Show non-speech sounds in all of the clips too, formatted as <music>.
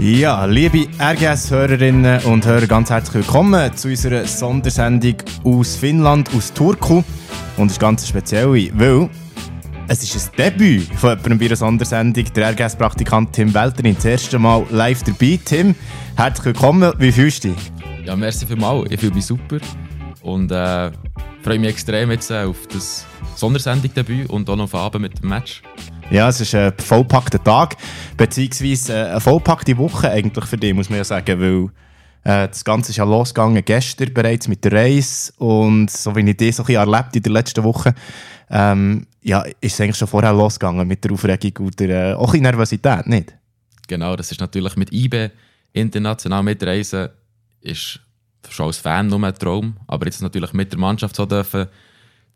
Ja, liebe RGS-Hörerinnen und Hörer, ganz herzlich willkommen zu unserer Sondersendung aus Finnland, aus Turku. Und es ist ganz speziell, weil es ist ein Debüt von jemandem bei einer Sondersendung. Der RGS-Praktikant Tim Welterin, das erste Mal live dabei. Tim, herzlich willkommen. Wie fühlst du dich? Ja, merci vielmals. Ich fühle mich super und äh, freue mich extrem jetzt äh, auf das Sondersendung-Debüt und auch noch auf Abend mit dem Match. Ja, es ist ein vollpackter Tag, beziehungsweise äh, eine vollpackte Woche eigentlich für dich, muss man ja sagen, weil äh, das Ganze ist ja losgegangen gestern bereits mit der Reise und so wie ich dich so ein bisschen erlebt in der letzten Woche, ähm, ja, ist es eigentlich schon vorher losgegangen mit der Aufregung und der, äh, auch in Nervosität, nicht? Genau, das ist natürlich mit IBE international mitreisen, ist schon als Fan nur ein Traum, aber jetzt natürlich mit der Mannschaft so dürfen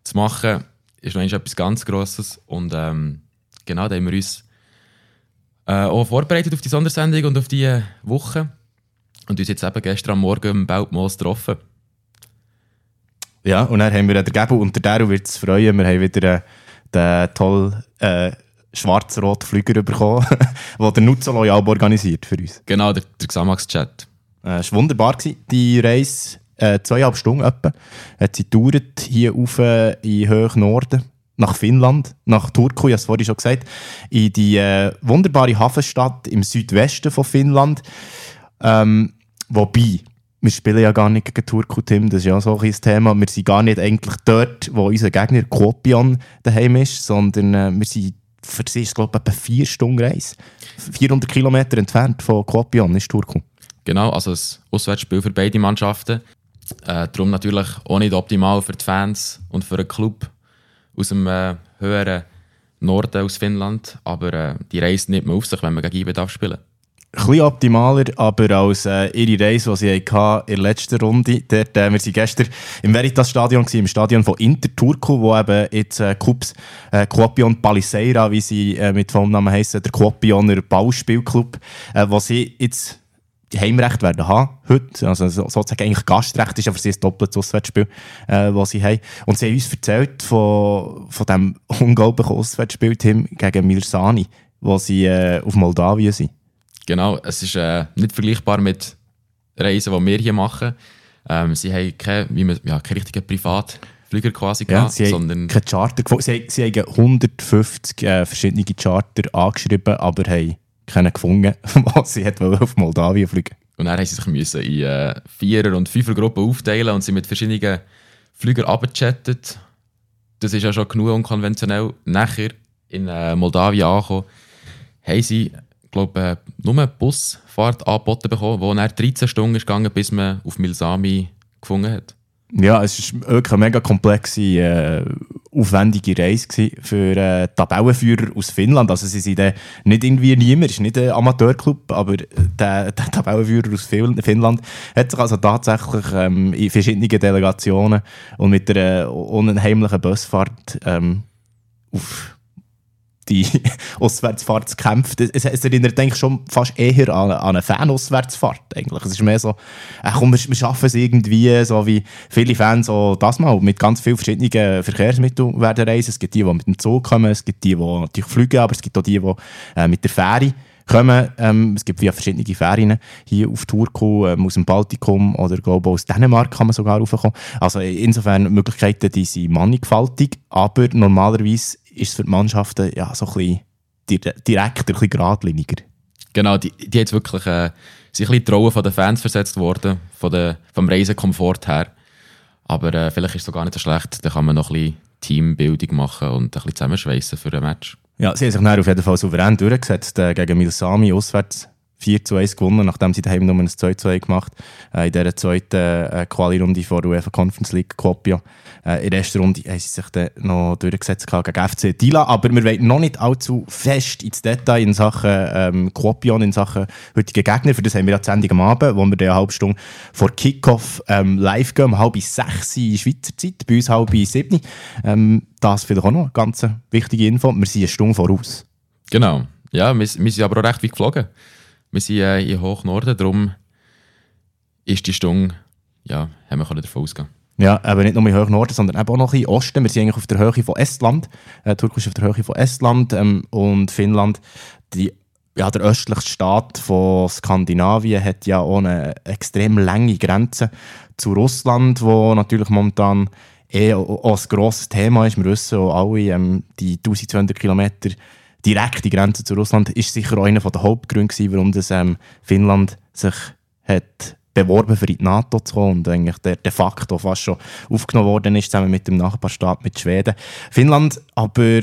zu machen, ist noch etwas ganz Grosses und ähm, genau, da haben wir uns äh, auch vorbereitet auf die Sondersendung und auf die Woche und uns jetzt eben gestern am Morgen im Beltmoos getroffen. Ja, und dann haben wir den Gebel und der Daru wird es freuen, wir haben wieder äh, den tollen äh, schwarz-roten Flüger bekommen, <laughs> den der Nutzo Loyal organisiert für uns. Genau, der, der Xamax-Chat. Äh, es war wunderbar, gewesen, die Reise. Äh, zweieinhalb Stunden etwa. Hat sie gedauert, hier auf äh, in Höch Norden, nach Finnland, nach Turku, ich habe es vorhin schon gesagt, in die äh, wunderbare Hafenstadt im Südwesten von Finnland. Ähm, wobei, wir spielen ja gar nicht gegen Turku, Tim, das ist ja so ein Thema. Wir sind gar nicht eigentlich dort, wo unser Gegner Kopion daheim ist, sondern äh, wir sind für sie ist glaube ich, etwa vier Stunden Reise. 400 Kilometer entfernt von Kopion ist Turku. Genau, also ein Auswärtsspiel für beide Mannschaften. Äh, darum natürlich auch nicht optimal für die Fans und für den Club aus dem äh, höheren Norden aus Finnland. Aber äh, die Reise nimmt man auf sich, wenn man gegen IBE spielen ein bisschen optimaler, aber als äh, ihre Reise, die sie hatten in der letzten Runde. Dort, äh, wir waren gestern im Veritas-Stadion, im Stadion von Inter Turku, wo eben jetzt äh, Cups äh, Quopion Paliseira, wie sie äh, mit Vollnamen heißen, der Quopioner Ballspielclub, äh, wo sie jetzt Heimrecht werden haben heute. Also sozusagen eigentlich Gastrecht ist für sie ein doppeltes Auswärtsspiel, äh, das sie haben. Und sie haben uns erzählt von, von diesem unglaublichen Auswärtsspiel Tim, gegen Mirsani, wo sie äh, auf Moldawien sind. Genau, es ist äh, nicht vergleichbar mit Reisen, die wir hier machen. Ähm, sie haben keine, wie man, ja, keine richtigen Privatflüger quasi ja, gehabt, sie sondern... Haben Charter, sie, sie haben 150 äh, verschiedene Charter angeschrieben, aber haben keinen gefunden, <laughs> was sie hat auf Moldawien fliegen Und dann mussten sie sich in äh, Vierer- und Fünfer-Gruppen aufteilen und sie mit verschiedenen Flügern abgechattet. Das ist ja schon genug unkonventionell. Nachher in äh, Moldawien angekommen, haben sie, glaube äh, nur eine Busfahrt angeboten bekommen, die nach 13 Stunden ist gegangen, bis man auf Milsami gefunden hat. Ja, es war wirklich eine mega komplexe, äh, aufwendige Reise für äh, Tabellenführer aus Finnland. Also sie sind äh, nicht irgendwie niemand, es ist nicht ein Amateurclub, aber der, der Tabellenführer aus Finnland hat sich also tatsächlich ähm, in verschiedenen Delegationen und mit einer unheimlichen Busfahrt ähm, auf die <laughs> Auswärtsfahrt kämpft. Es, es, erinnert eigentlich schon fast eher an, an eine Fan-Auswärtsfahrt. Eigentlich. Es ist mehr so, äh, komm, wir, wir schaffen es irgendwie, so wie viele Fans so das mal, mit ganz vielen verschiedenen Verkehrsmitteln werden reisen. Es gibt die, die mit dem Zug kommen, es gibt die, die natürlich fliegen, aber es gibt auch die, die äh, mit der Fähre kommen. Ähm, es gibt via verschiedene Fähren hier auf Turku, ähm, aus dem Baltikum oder glaube aus Dänemark kann man sogar raufkommen. Also insofern Möglichkeiten, die sind mannigfaltig, aber normalerweise ist es für die Mannschaften ja, so ein bisschen direkter, ein bisschen geradliniger. Genau, die, die jetzt wirklich äh, sind ein bisschen die Rolle von den Fans versetzt worden, von der, vom Reisekomfort her. Aber äh, vielleicht ist es gar nicht so schlecht, da kann man noch ein bisschen Teambildung machen und ein bisschen zusammenschweissen für ein Match. Ja, sie haben sich auf jeden Fall souverän durchgesetzt äh, gegen Milsami auswärts 4 zu 1 gewonnen, nachdem sie daheim nur ein 2 zu 1 gemacht äh, in dieser zweiten äh, Quali-Runde vor der UEFA Conference League Kopia. Äh, in der ersten Runde haben sie sich dann noch durchgesetzt gegen FC Dila, aber wir wollen noch nicht allzu fest ins Detail in Sachen ähm, Kopion, in Sachen heutigen Gegner. Für das haben wir ja die Sendung am Abend, wo wir eine halbe Stunde vor Kickoff ähm, live gehen, um halb sechs in Schweizer Zeit, bei uns halb sieben. Ähm, das vielleicht auch noch eine ganz wichtige Info. Wir sind eine Stunde voraus. Genau. Ja, wir, wir sind aber auch recht weit geflogen. Wir sind äh, in Hochnorden, darum ist die Stunde, ja, haben wir davon ausgehen ja, aber nicht nur in Norden, sondern auch noch in Osten. Wir sind eigentlich auf der Höhe von Estland. Äh, Turkisch auf der Höhe von Estland ähm, und Finnland. Die ja, der östlichste Staat von Skandinavien hat ja auch eine extrem lange Grenze zu Russland, wo natürlich momentan eh auch ein grosses Thema ist. Wir wissen auch alle, ähm, die 1200 Kilometer direkte Grenze zu Russland ist sicher auch einer der Hauptgründe warum das, ähm, Finnland sich hat beworben für die NATO zu kommen und eigentlich der de facto fast schon aufgenommen worden ist, zusammen mit dem Nachbarstaat, mit Schweden. Finnland aber,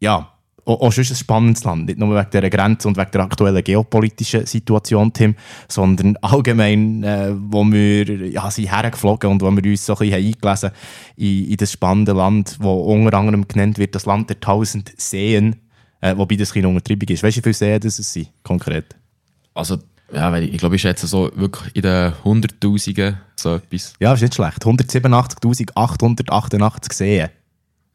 ja, auch, auch ein spannendes Land. Nicht nur wegen dieser Grenze und wegen der aktuellen geopolitischen Situation, Tim, sondern <laughs> allgemein, äh, wo wir ja, sind hergeflogen und wo wir uns so ein bisschen eingelesen in, in das spannende Land, wo unter anderem genannt wird, das Land der tausend Seen, äh, wobei das keine Untertreibung ist. Weißt du, wie viele Seen das sind, konkret? Also, ja, weil ich, ich glaube, ich schätze so wirklich in den Hunderttausenden so etwas. Ja, ist nicht schlecht. 187.888 Seen.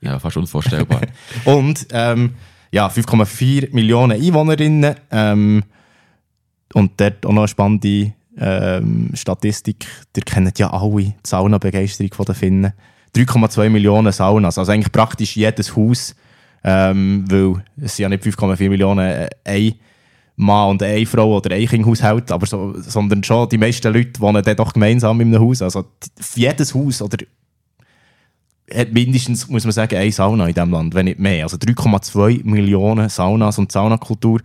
Ja, fast unvorstellbar. <laughs> und ähm, ja, 5,4 Millionen Einwohnerinnen. Ähm, und dort auch noch eine spannende ähm, Statistik. Ihr kennt ja alle die Sauna-Begeisterung der Finnen. 3,2 Millionen Saunas. Also eigentlich praktisch jedes Haus. Ähm, weil es sind ja nicht 5,4 Millionen äh, ein Mann und eine Frau oder ein Kindhaushalt, aber so, sondern schon die meisten Leute wohnen dann doch gemeinsam in einem Haus. Also jedes Haus oder hat mindestens, muss man sagen, eine Sauna in diesem Land, wenn nicht mehr. Also 3,2 Millionen Saunas und Saunakultur.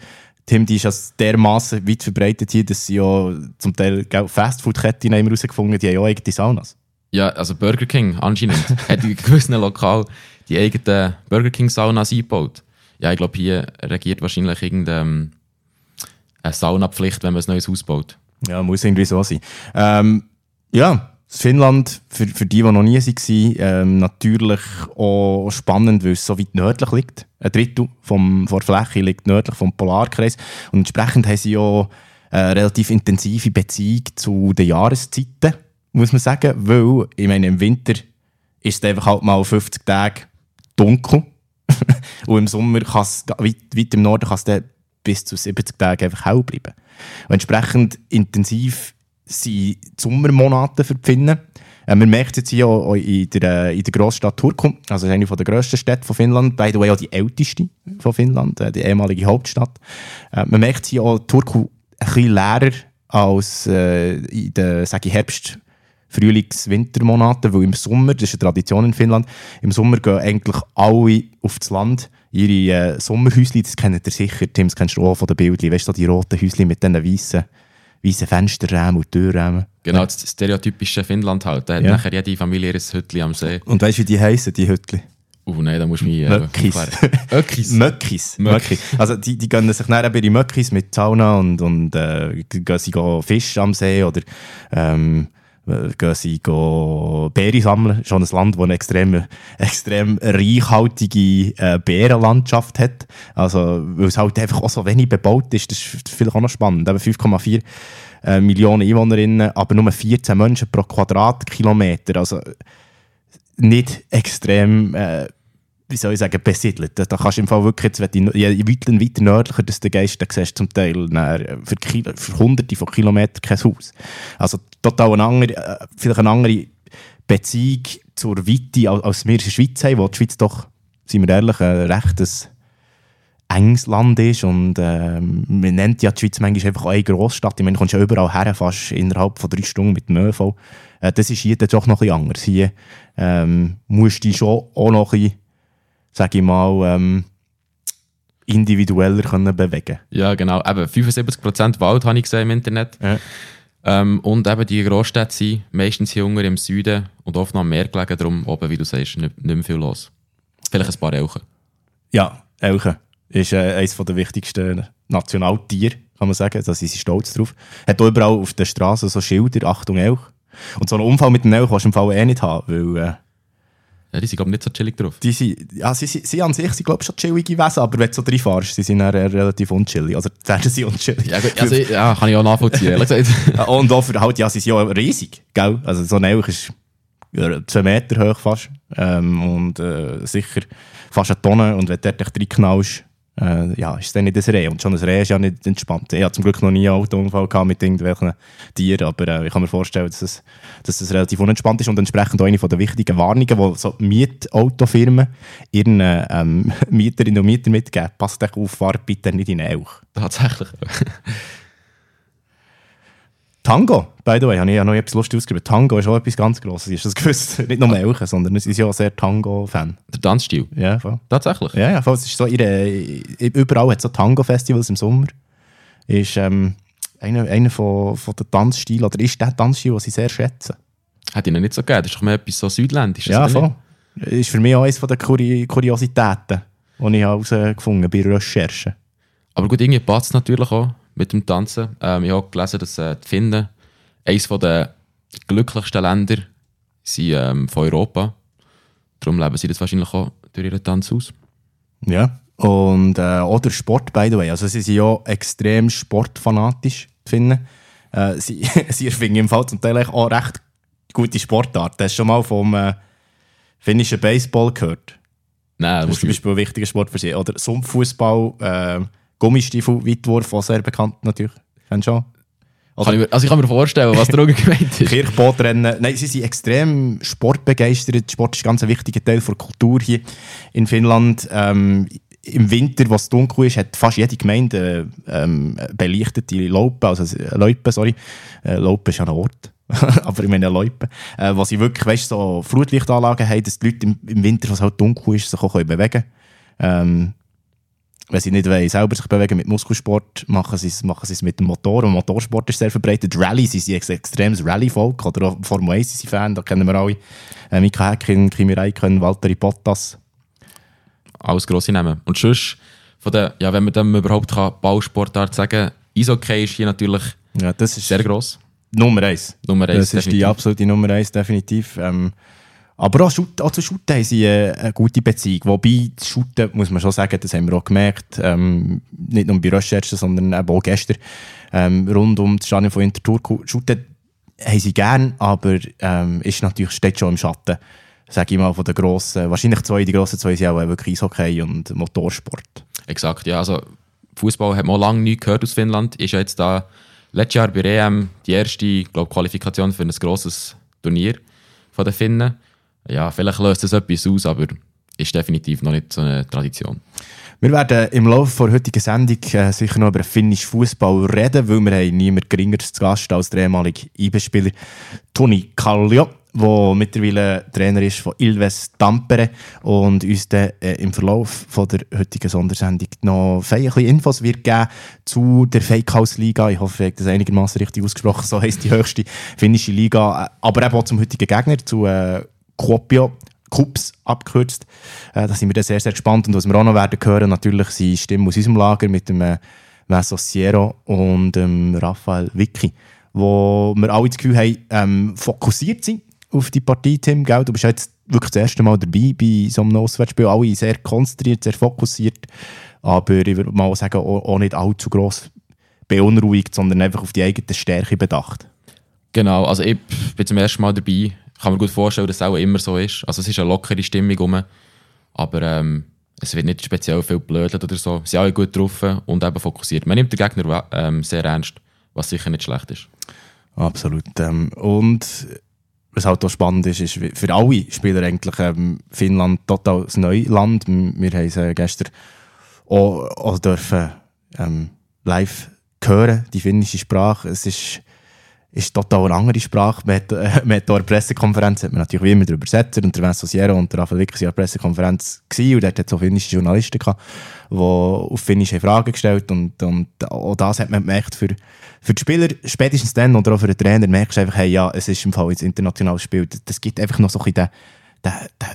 Tim, die ist ja dermaßen weit verbreitet hier, dass sie ja zum Teil Fastfood-Ketten haben die haben ja auch eigene Saunas. Ja, also Burger King anscheinend hat in gewissen Lokal die eigenen Burger King Saunas eingebaut. Ja, ich glaube, hier regiert wahrscheinlich irgendeine Saunapflicht, wenn man ein neues Haus baut. Ja, muss irgendwie so sein. Ähm, ja, Finnland, für, für die, die noch nie waren, ähm, natürlich auch spannend, weil es so weit nördlich liegt. Ein Drittel vom, von der Fläche liegt nördlich vom Polarkreis. Und entsprechend haben sie auch eine relativ intensive Beziehung zu den Jahreszeiten, muss man sagen. Weil, ich meine, im Winter ist es einfach halt mal 50 Tage dunkel. <laughs> und im Sommer kann es, weit, weit im Norden kann es bis zu 70 Tage einfach hell bleiben. Und entsprechend intensiv sind die Sommermonate für die Finnen. Äh, man merkt es jetzt hier auch in der, in der Großstadt Turku, also eine der grössten Städte von Finnland, by the way auch die älteste von Finnland, äh, die ehemalige Hauptstadt. Äh, man merkt hier auch Turku ein bisschen leerer als äh, in den sage ich, Herbst- Frühlings-, Wintermonaten, weil im Sommer, das ist eine Tradition in Finnland, im Sommer gehen eigentlich alle auf das Land ihre äh, Sommerhäuschen, das kennt ihr sicher, Tim, das kennst du auch von den Bildern, weißt du, die roten Häuschen mit diesen weißen weiße Fensterräume und Türräume. Genau, das stereotypische Finnland halt. Da hat ja. nachher jede Familie ihr Hütchen am See. Und weißt du, wie die heißen, die Hütchen? Oh nein, da musst du mich... Äh, Möckis. Möckis. Möckis. Möckis. Also die, die gönnen sich dann ihre Möckis mit Sauna und, und äh, gehen sie Fisch am See oder ähm, gehen sie Beeren sammeln. Schon ein Land, das eine extrem, <laughs> extrem reichhaltige äh, Bärenlandschaft hat. Also, weil es halt einfach auch so wenig bebaut ist. Das ist vielleicht auch noch spannend. Eben 5,4 äh, Millionen Einwohnerinnen, aber nur 14 Menschen pro Quadratkilometer. Also nicht extrem äh, wie soll ich sagen, besiedelt. Da, kannst du im Fall wirklich, jetzt, wenn du, je weiter, weiter nördlicher dass du gehst, dann siehst du zum Teil dann, für, für hunderte von Kilometern kein Haus. Also total eine andere, äh, vielleicht eine andere Beziehung zur Weite, als wir in der Schweiz haben, wo die Schweiz doch, sind wir ehrlich, ein rechtes enges Land ist und äh, man nennt ja die Schweiz manchmal einfach eine Großstadt. Ich meine, du kommst ja überall her, fast innerhalb von drei Stunden mit dem ÖV. Äh, das ist hier dann doch noch ein bisschen anders. Hier ähm, musst du dich schon auch noch ein bisschen sage ich mal, ähm, individueller können bewegen Ja, genau. Eben 75% Wald habe ich gesehen im Internet. Ja. Ähm, und eben die Großstädte sind meistens hier im Süden und oft noch am Meer gelegen, darum oben, wie du sagst, nicht, nicht mehr viel los. Vielleicht ein paar Elchen. Ja, Elchen ist äh, eines der wichtigsten Nationaltiere, kann man sagen. Da sind sie stolz drauf. Hat auch überall auf der Straße so Schilder, Achtung Elch. Und so einen Unfall mit dem Elch kannst du im Fall eh nicht haben, weil... Äh, ja, die sind, glaube ich, nicht so chillig drauf. Die sind, ja, sie, sie, sie an sich sind, glaube schon chillige Wesen, aber wenn du so reinfährst, sie sind dann relativ unchillig. Also, werden sie unchillig. Ja, also, ja, kann ich auch nachvollziehen, <laughs> Und auch für halt, ja, sie sind ja riesig, gell? Also, so ein Elch ist zwei Meter hoch fast. Ähm, und äh, sicher fast eine Tonne. Und wenn du dort reinknallst, äh, ja, ist dann nicht ein Reh. Und schon ein Reh ist ja nicht entspannt. Ich hatte zum Glück noch nie einen Autounfall gehabt mit irgendwelchen Tieren, aber äh, ich kann mir vorstellen, dass es, dass es relativ unentspannt ist und entsprechend auch eine der wichtigen Warnungen, die so Mietautofirmen ihren ähm, <laughs> Mieterinnen und Mietern mitgeben. Passt euch auf, fahrt bitte nicht in Elch. Tatsächlich. <laughs> Tango, by the way, habe ich ja noch etwas lustig ausgeschrieben. Tango ist auch etwas ganz Grosses. Ist das gewusst? <laughs> Nicht nur Elche, sondern es ist ja auch sehr Tango-Fan. Der Tanzstil? Ja, voll. Tatsächlich? Ja, ja, voll. Es ist so ihre, überall hat es so Tango-Festivals im Sommer. Ist ähm, einer, einer von, von den Tanzstilen, oder ist der Tanzstil, den sie sehr schätzen. Hat ihnen nicht so gegeben. Das ist doch mehr etwas so südländisches. Ja, voll. nicht? Ist für mich auch eines der Kuri Kuriositäten, die ich herausgefunden habe bei Recherchen. Aber gut, irgendwie passt es natürlich auch mit dem Tanzen. Ähm, ich habe gelesen, dass äh, die Finnen eines der glücklichsten Länder sind ähm, von Europa. Darum leben sie das wahrscheinlich auch durch ihren Tanz aus. Ja. Und äh, oder Sport, by the way. Also sie sind ja extrem sportfanatisch, die Finnen. Äh, sie, <laughs> sie erfinden im Fall zum Teil auch recht gute Sportarten. Hast du schon mal vom äh, finnischen Baseball gehört? Nein, Das ist zum Beispiel ein wichtiger Sport für sie. Oder Sumpffußball, äh, Gummistiefel, Weitwurf, auch sehr bekannt natürlich. Kennst du schon? kann ich mir, also ich kann mir vorstellen, was Auge <laughs> gemeint ist. Kirchbootrennen. Nein, sie sind extrem sportbegeistert. Sport ist ein ganz wichtiger Teil der Kultur hier in Finnland. Ähm, Im Winter, was dunkel ist, hat fast jede Gemeinde ähm, beleuchtete Loipen, also äh, Loipen, sorry. Äh, Loipen ist ja ein Ort. <laughs> aber ich meine Loipen. Äh, wo sie wirklich, weißt, so Flutlichtanlagen haben, dass die Leute im, im Winter, was halt dunkel ist, sich auch können bewegen können. Ähm, wenn sie nicht wollen, selber sich bewegen mit Muskelsport, machen sie es machen sie es mit dem Motor. Und Motorsport ist sehr verbreitet. Rallye, sie sind ein extremes Rallye-Volk. Oder auch Formel 1 sind sie Fan, da kennen wir alle. Äh, Mika Häkkinen, Kimi Räikkönen, Valtteri Bottas. Alles grosse Namen. Und sonst, von der, ja, wenn man dem überhaupt kann, Ballsportart sagen Eishockey ist hier natürlich Ja, das ist sehr gross. Nummer eins. Nummer eins, Das ist die definitiv. absolute Nummer eins, definitiv. Ähm, aber auch, Shoot, auch zu Shooten haben sie äh, eine gute Beziehung. Wobei, das Shooten, muss man schon sagen, das haben wir auch gemerkt, ähm, nicht nur bei Recherchen, sondern eben auch gestern, ähm, rund um das Stadion von Interturku. Shooten haben sie gern, aber ähm, ist natürlich, steht schon im Schatten, sage ich mal, von den grossen, wahrscheinlich zwei, die grossen zwei sind auch wirklich Eishockey und Motorsport. Exakt, ja. Also, Fußball hat man lange nicht gehört aus Finnland. Ist ja jetzt da letztes Jahr bei EM die erste glaub, Qualifikation für ein grosses Turnier von den Finnen. Ja, vielleicht löst das etwas aus, aber ist definitiv noch nicht so eine Tradition. Wir werden im Laufe der heutigen Sendung äh, sicher noch über finnischen Fußball reden, weil wir haben niemand Geringeres zu Gast als der ehemalige IB-Spieler Toni Kallio, der mittlerweile Trainer ist von Ilves Tampere und uns dann äh, im Verlauf von der heutigen Sondersendung noch ein bisschen Infos wird geben zu der Fake House Liga. Ich hoffe, ich habe das einigermaßen richtig ausgesprochen. So heisst die höchste finnische Liga, äh, aber eben auch zum heutigen Gegner, zu äh, Kuopio. Kups abgekürzt. Äh, da sind wir dann sehr, sehr gespannt. Und was wir auch noch werden hören, natürlich sind Stimmen aus unserem Lager mit dem äh, Vaso Siero und dem Raphael Vicky, wo wir alle das Gefühl haben, ähm, fokussiert sind auf die Partie, Tim. Gell? Du bist jetzt wirklich das erste Mal dabei bei so einem Auswärtsspiel. Alle sehr konzentriert, sehr fokussiert. Aber ich würde mal sagen, auch, auch nicht allzu gross beunruhigt, sondern einfach auf die eigene Stärke bedacht. Genau, also ich bin zum ersten Mal dabei. Ich kann mir gut vorstellen, dass es auch immer so ist. Also es ist eine lockere Stimmung rum, aber ähm, es wird nicht speziell viel blödelt oder so. Sie sind alle gut drauf und eben fokussiert. Man nimmt den Gegner ähm, sehr ernst, was sicher nicht schlecht ist. Absolut. Ähm, und was halt auch spannend ist, ist für alle Spieler eigentlich ähm, Finnland total das Neuland. M- Wir haben es äh, gestern auch, auch dürfen ähm, live hören, die finnische Sprache. Es ist, ist total eine andere Sprache. Man hat, äh, man Pressekonferenz, hat man natürlich wie immer den Übersetzer und der Vincent Sierra und der Raphael Wickers an der Pressekonferenz gewesen, und dort hat es auch finnische Journalisten gehabt, die auf Finnisch haben Fragen gestellt und, und auch das hat man gemerkt für, für die Spieler, spätestens dann oder auch für den Trainer, merkst du einfach, hey, ja, es ist im Fall jetzt internationales Spiel. Das, das gibt einfach noch so ein den, den, den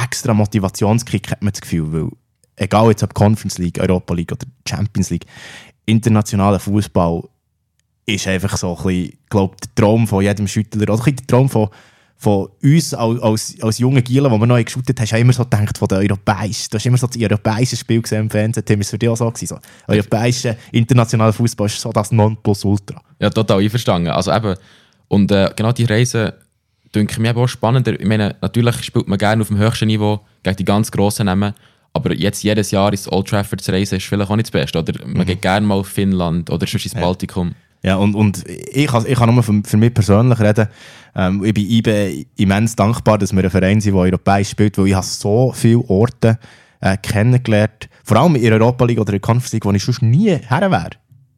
extra Motivationskick, hat man das Gefühl, weil egal jetzt ob Conference League, Europa League oder Champions League, internationaler Fußball ist einfach so ein bisschen, glaube der Traum von jedem Schüttler oder ein der Traum von, von uns als, als, als jungen Gielen, die wir noch geschaut haben, hast du immer so gedacht von den Europäischen. Du hast immer so das europäische Spiel gesehen im Fernsehen. Tim, ist für dich auch so gewesen? So, europäischer, internationaler Fußball ist so das Nonplusultra. Ja, total einverstanden. Also eben, und äh, genau die Reise denke ich mir auch spannender. Ich meine, natürlich spielt man gerne auf dem höchsten Niveau gegen die ganz grossen Namen, Aber jetzt jedes Jahr ins Old Trafford zu reisen, ist vielleicht auch nicht das Beste. Oder man geht gerne mal auf Finnland oder sonst ins Baltikum. Ja, und, und ich, kann, ich kann nur für, für mich persönlich reden. Ähm, ich bin IBE immens dankbar, dass wir ein Verein sind, der europäisch spielt, weil ich habe so viele Orte äh, kennengelernt, vor allem in der Europa League oder in der Conference League, wo ich sonst nie her wäre.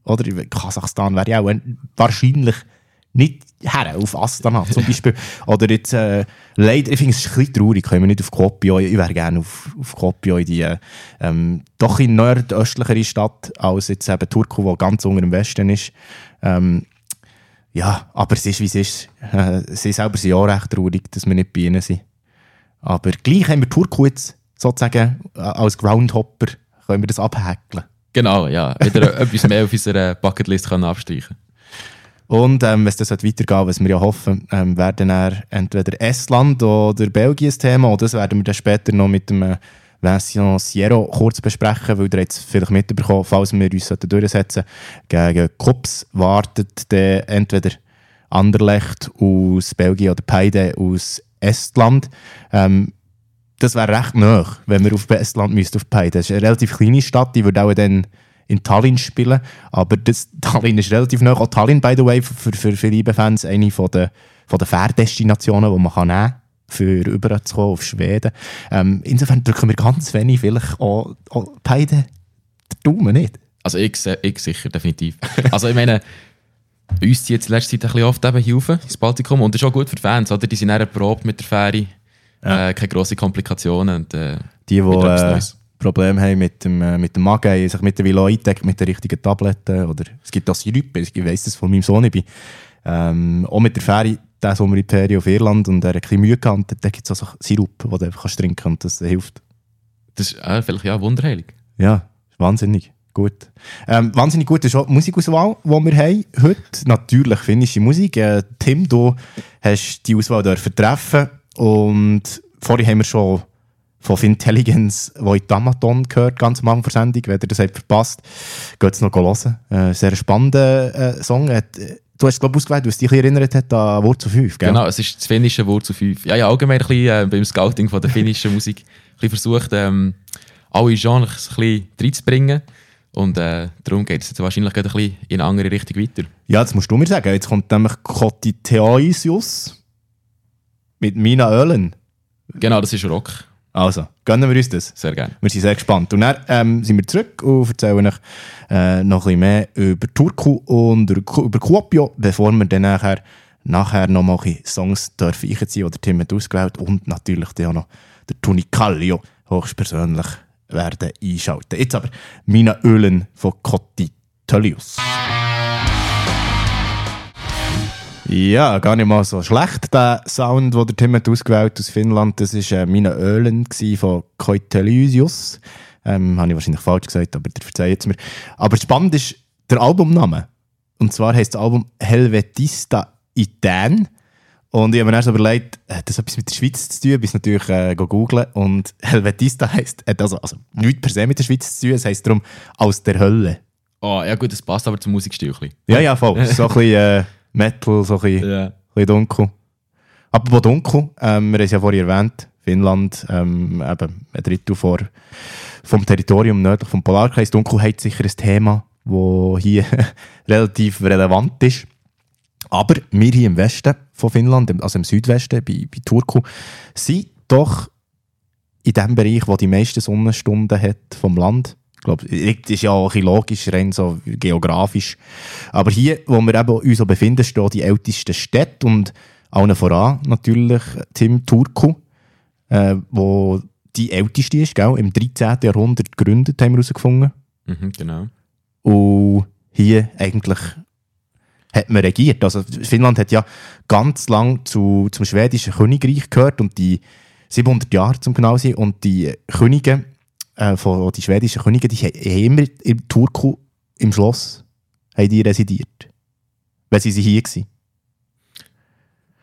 Oder in Kasachstan wäre ich auch wahrscheinlich nicht her, auf Astana zum Beispiel. Oder jetzt, äh, leider, ich finde es ein bisschen traurig, können wir nicht auf Kopio, ich wäre gerne auf, auf Kopio in die, ähm, doch in nordöstlichere Stadt, als jetzt eben Turku, wo ganz unter im Westen ist. Ähm, ja, aber es ist, wie es ist. Äh, sie selber sind auch recht traurig, dass wir nicht bei ihnen sind. Aber gleich haben wir Turku jetzt sozusagen äh, als Groundhopper, können wir das abhäkeln. Genau, ja. Wieder <laughs> etwas mehr auf unserer Bucketlist können abstreichen und ähm, wenn es das weitergeht, was wir ja hoffen, ähm, werden dann entweder Estland oder Belgien das Thema, oder das werden wir dann später noch mit dem äh, Vincent Sierra kurz besprechen, weil ihr jetzt vielleicht mitbekommen, falls wir uns durchsetzen gegen Kups wartet dann entweder Anderlecht aus Belgien oder Peide aus Estland. Ähm, das wäre recht nah, wenn wir auf Estland müssten, auf Peide. Das ist eine relativ kleine Stadt, die würde auch dann in Tallinn spielen. Aber das, Tallinn ist relativ nah. Auch Tallinn, by the way, für, für, für Liebe-Fans eine von der, von der Fährdestinationen, die man kann nehmen kann für überzukommen auf Schweden. Ähm, insofern drücken wir ganz wenig, vielleicht auch, auch beide den Daumen nicht. Also ich, ich sicher, definitiv. also ich meine, uns zieht es letzte Zeit ein bisschen oft eben hier rauf, ins Baltikum und das ist auch gut für die Fans, oder? Die sind dann erprobt mit der Fähre, ja. äh, keine grossen Komplikationen und äh, die, die Probleme haben mit dem, äh, mit dem Magen, haben sich mittlerweile auch eingedeckt mit den richtigen Tabletten. Oder es gibt auch Sirupe, ich weiss das von meinem Sohn. Ich bin ähm, auch mit der Fähre diesen Sommer in Ferien auf Irland und er hat ein bisschen Mühe gehabt. Da gibt es auch Sirup, den du einfach trinken kannst und das hilft. Das ist äh, vielleicht ja wunderheilig. Ja, wahnsinnig gut. Ähm, wahnsinnig gut ist auch die Musikauswahl, die wir haben heute. Natürlich finnische Musik. Äh, Tim, du hast die Auswahl dürfen treffen und vorhin haben wir schon von Fintelligence, die in Tamaton gehört, ganz am Anfang der Sendung. Wenn ihr das habt verpasst, geht es noch hören. Äh, sehr spannender äh, Song. Hat, äh, du hast glaube ich ausgewählt, was dich erinnert hat an Wurzel 5, gell? Genau, es ist das finnische Wurzel 5. Ja, ja, allgemein ein bisschen äh, beim Scouting von der finnischen Musik ein bisschen versucht, ähm, alle Genres ein bisschen reinzubringen. Und äh, darum geht es jetzt wahrscheinlich ein bisschen in eine andere Richtung weiter. Ja, das musst du mir sagen. Jetzt kommt nämlich Kotiteisius mit Mina Ölen. Genau, das ist Rock. Also, gönnen wir uns das. Sehr gerne. Wir sind sehr gespannt. Und dann ähm, sind wir zurück und erzählen euch äh, noch ein bisschen mehr über Turku und über Kuopio, bevor wir dann nachher, nachher noch mal Songs dürfen einziehen, die der Tim hat ausgewählt und natürlich auch noch der Toni Kallio höchstpersönlich werden einschalten. Jetzt aber meine Ölen von Cotti Tullius. Ja, gar nicht mal so schlecht, der Sound, den der Tim hat ausgewählt aus Finnland. Das war äh, meine Ölen von Koitelysius. Ähm, habe ich wahrscheinlich falsch gesagt, aber der verzeiht es mir. Aber spannend ist der Albumname. Und zwar heisst das Album Helvetista Iten. Und ich habe mir erst überlegt, hat das etwas mit der Schweiz zu tun? Bin natürlich äh, googeln. Und <laughs> Helvetista heisst, also, also nichts per se mit der Schweiz zu tun. Es heisst darum aus der Hölle. Oh, ja gut, das passt aber zum Musikstil. Ja, ja, voll. <laughs> So ein bisschen, äh, Metal, so ein bisschen, yeah. ein bisschen dunkel. Apropos dunkel, ähm, wir haben es ja vorhin erwähnt, Finnland, ähm, eben ein Drittel vor, vom Territorium nördlich vom Polarkreis. Dunkelheit ist sicher ein Thema, das hier <laughs> relativ relevant ist. Aber wir hier im Westen von Finnland, also im Südwesten, bei, bei Turku, sind doch in dem Bereich, wo die meisten Sonnenstunden hat vom Land. Ich glaube, das ist ja auch ein logisch, rein so geografisch. Aber hier, wo wir eben uns befinden, stehen die ältesten Städte und allen voran natürlich Tim Turku, äh, wo die älteste ist, gell? im 13. Jahrhundert gegründet, haben wir herausgefunden. Mhm, genau. Und hier eigentlich hat man regiert. Also Finnland hat ja ganz lang zu, zum schwedischen Königreich gehört und die 700 Jahre zum genau sein und die Könige äh, von die schwedischen Könige, die haben immer im Turku im Schloss haben die residiert. Weil sie hier waren.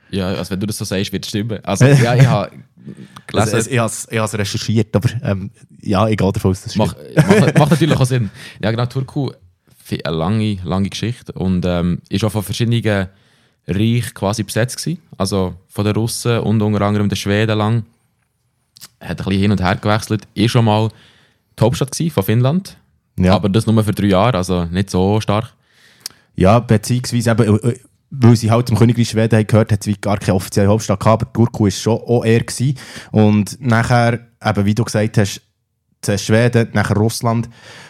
Ja, also wenn du das so sagst, wird es stimmen. Also, ja, ich habe <laughs> gelesen. Also, ich habe es recherchiert, aber ähm, ja, ich gehe davon aus, das stimmt. Macht, macht, <laughs> macht natürlich auch Sinn. Ja, genau, Turku, eine lange, lange Geschichte und ähm, ist auch von verschiedenen Reichen quasi besetzt gewesen. Also von den Russen und unter anderem den Schweden lang. Hat ein bisschen hin und her gewechselt, ist schon mal die Hauptstadt von Finnland. Ja. Aber das nur für drei Jahre, also nicht so stark. Ja, beziehungsweise eben, äh, weil sie halt im Königreich Schweden haben gehört, hat es gar keine offizielle Hauptstadt gehabt, aber Turku war schon auch eher. Gewesen. Und nachher, eben, wie du gesagt hast, zuerst Schweden, nachher Russland.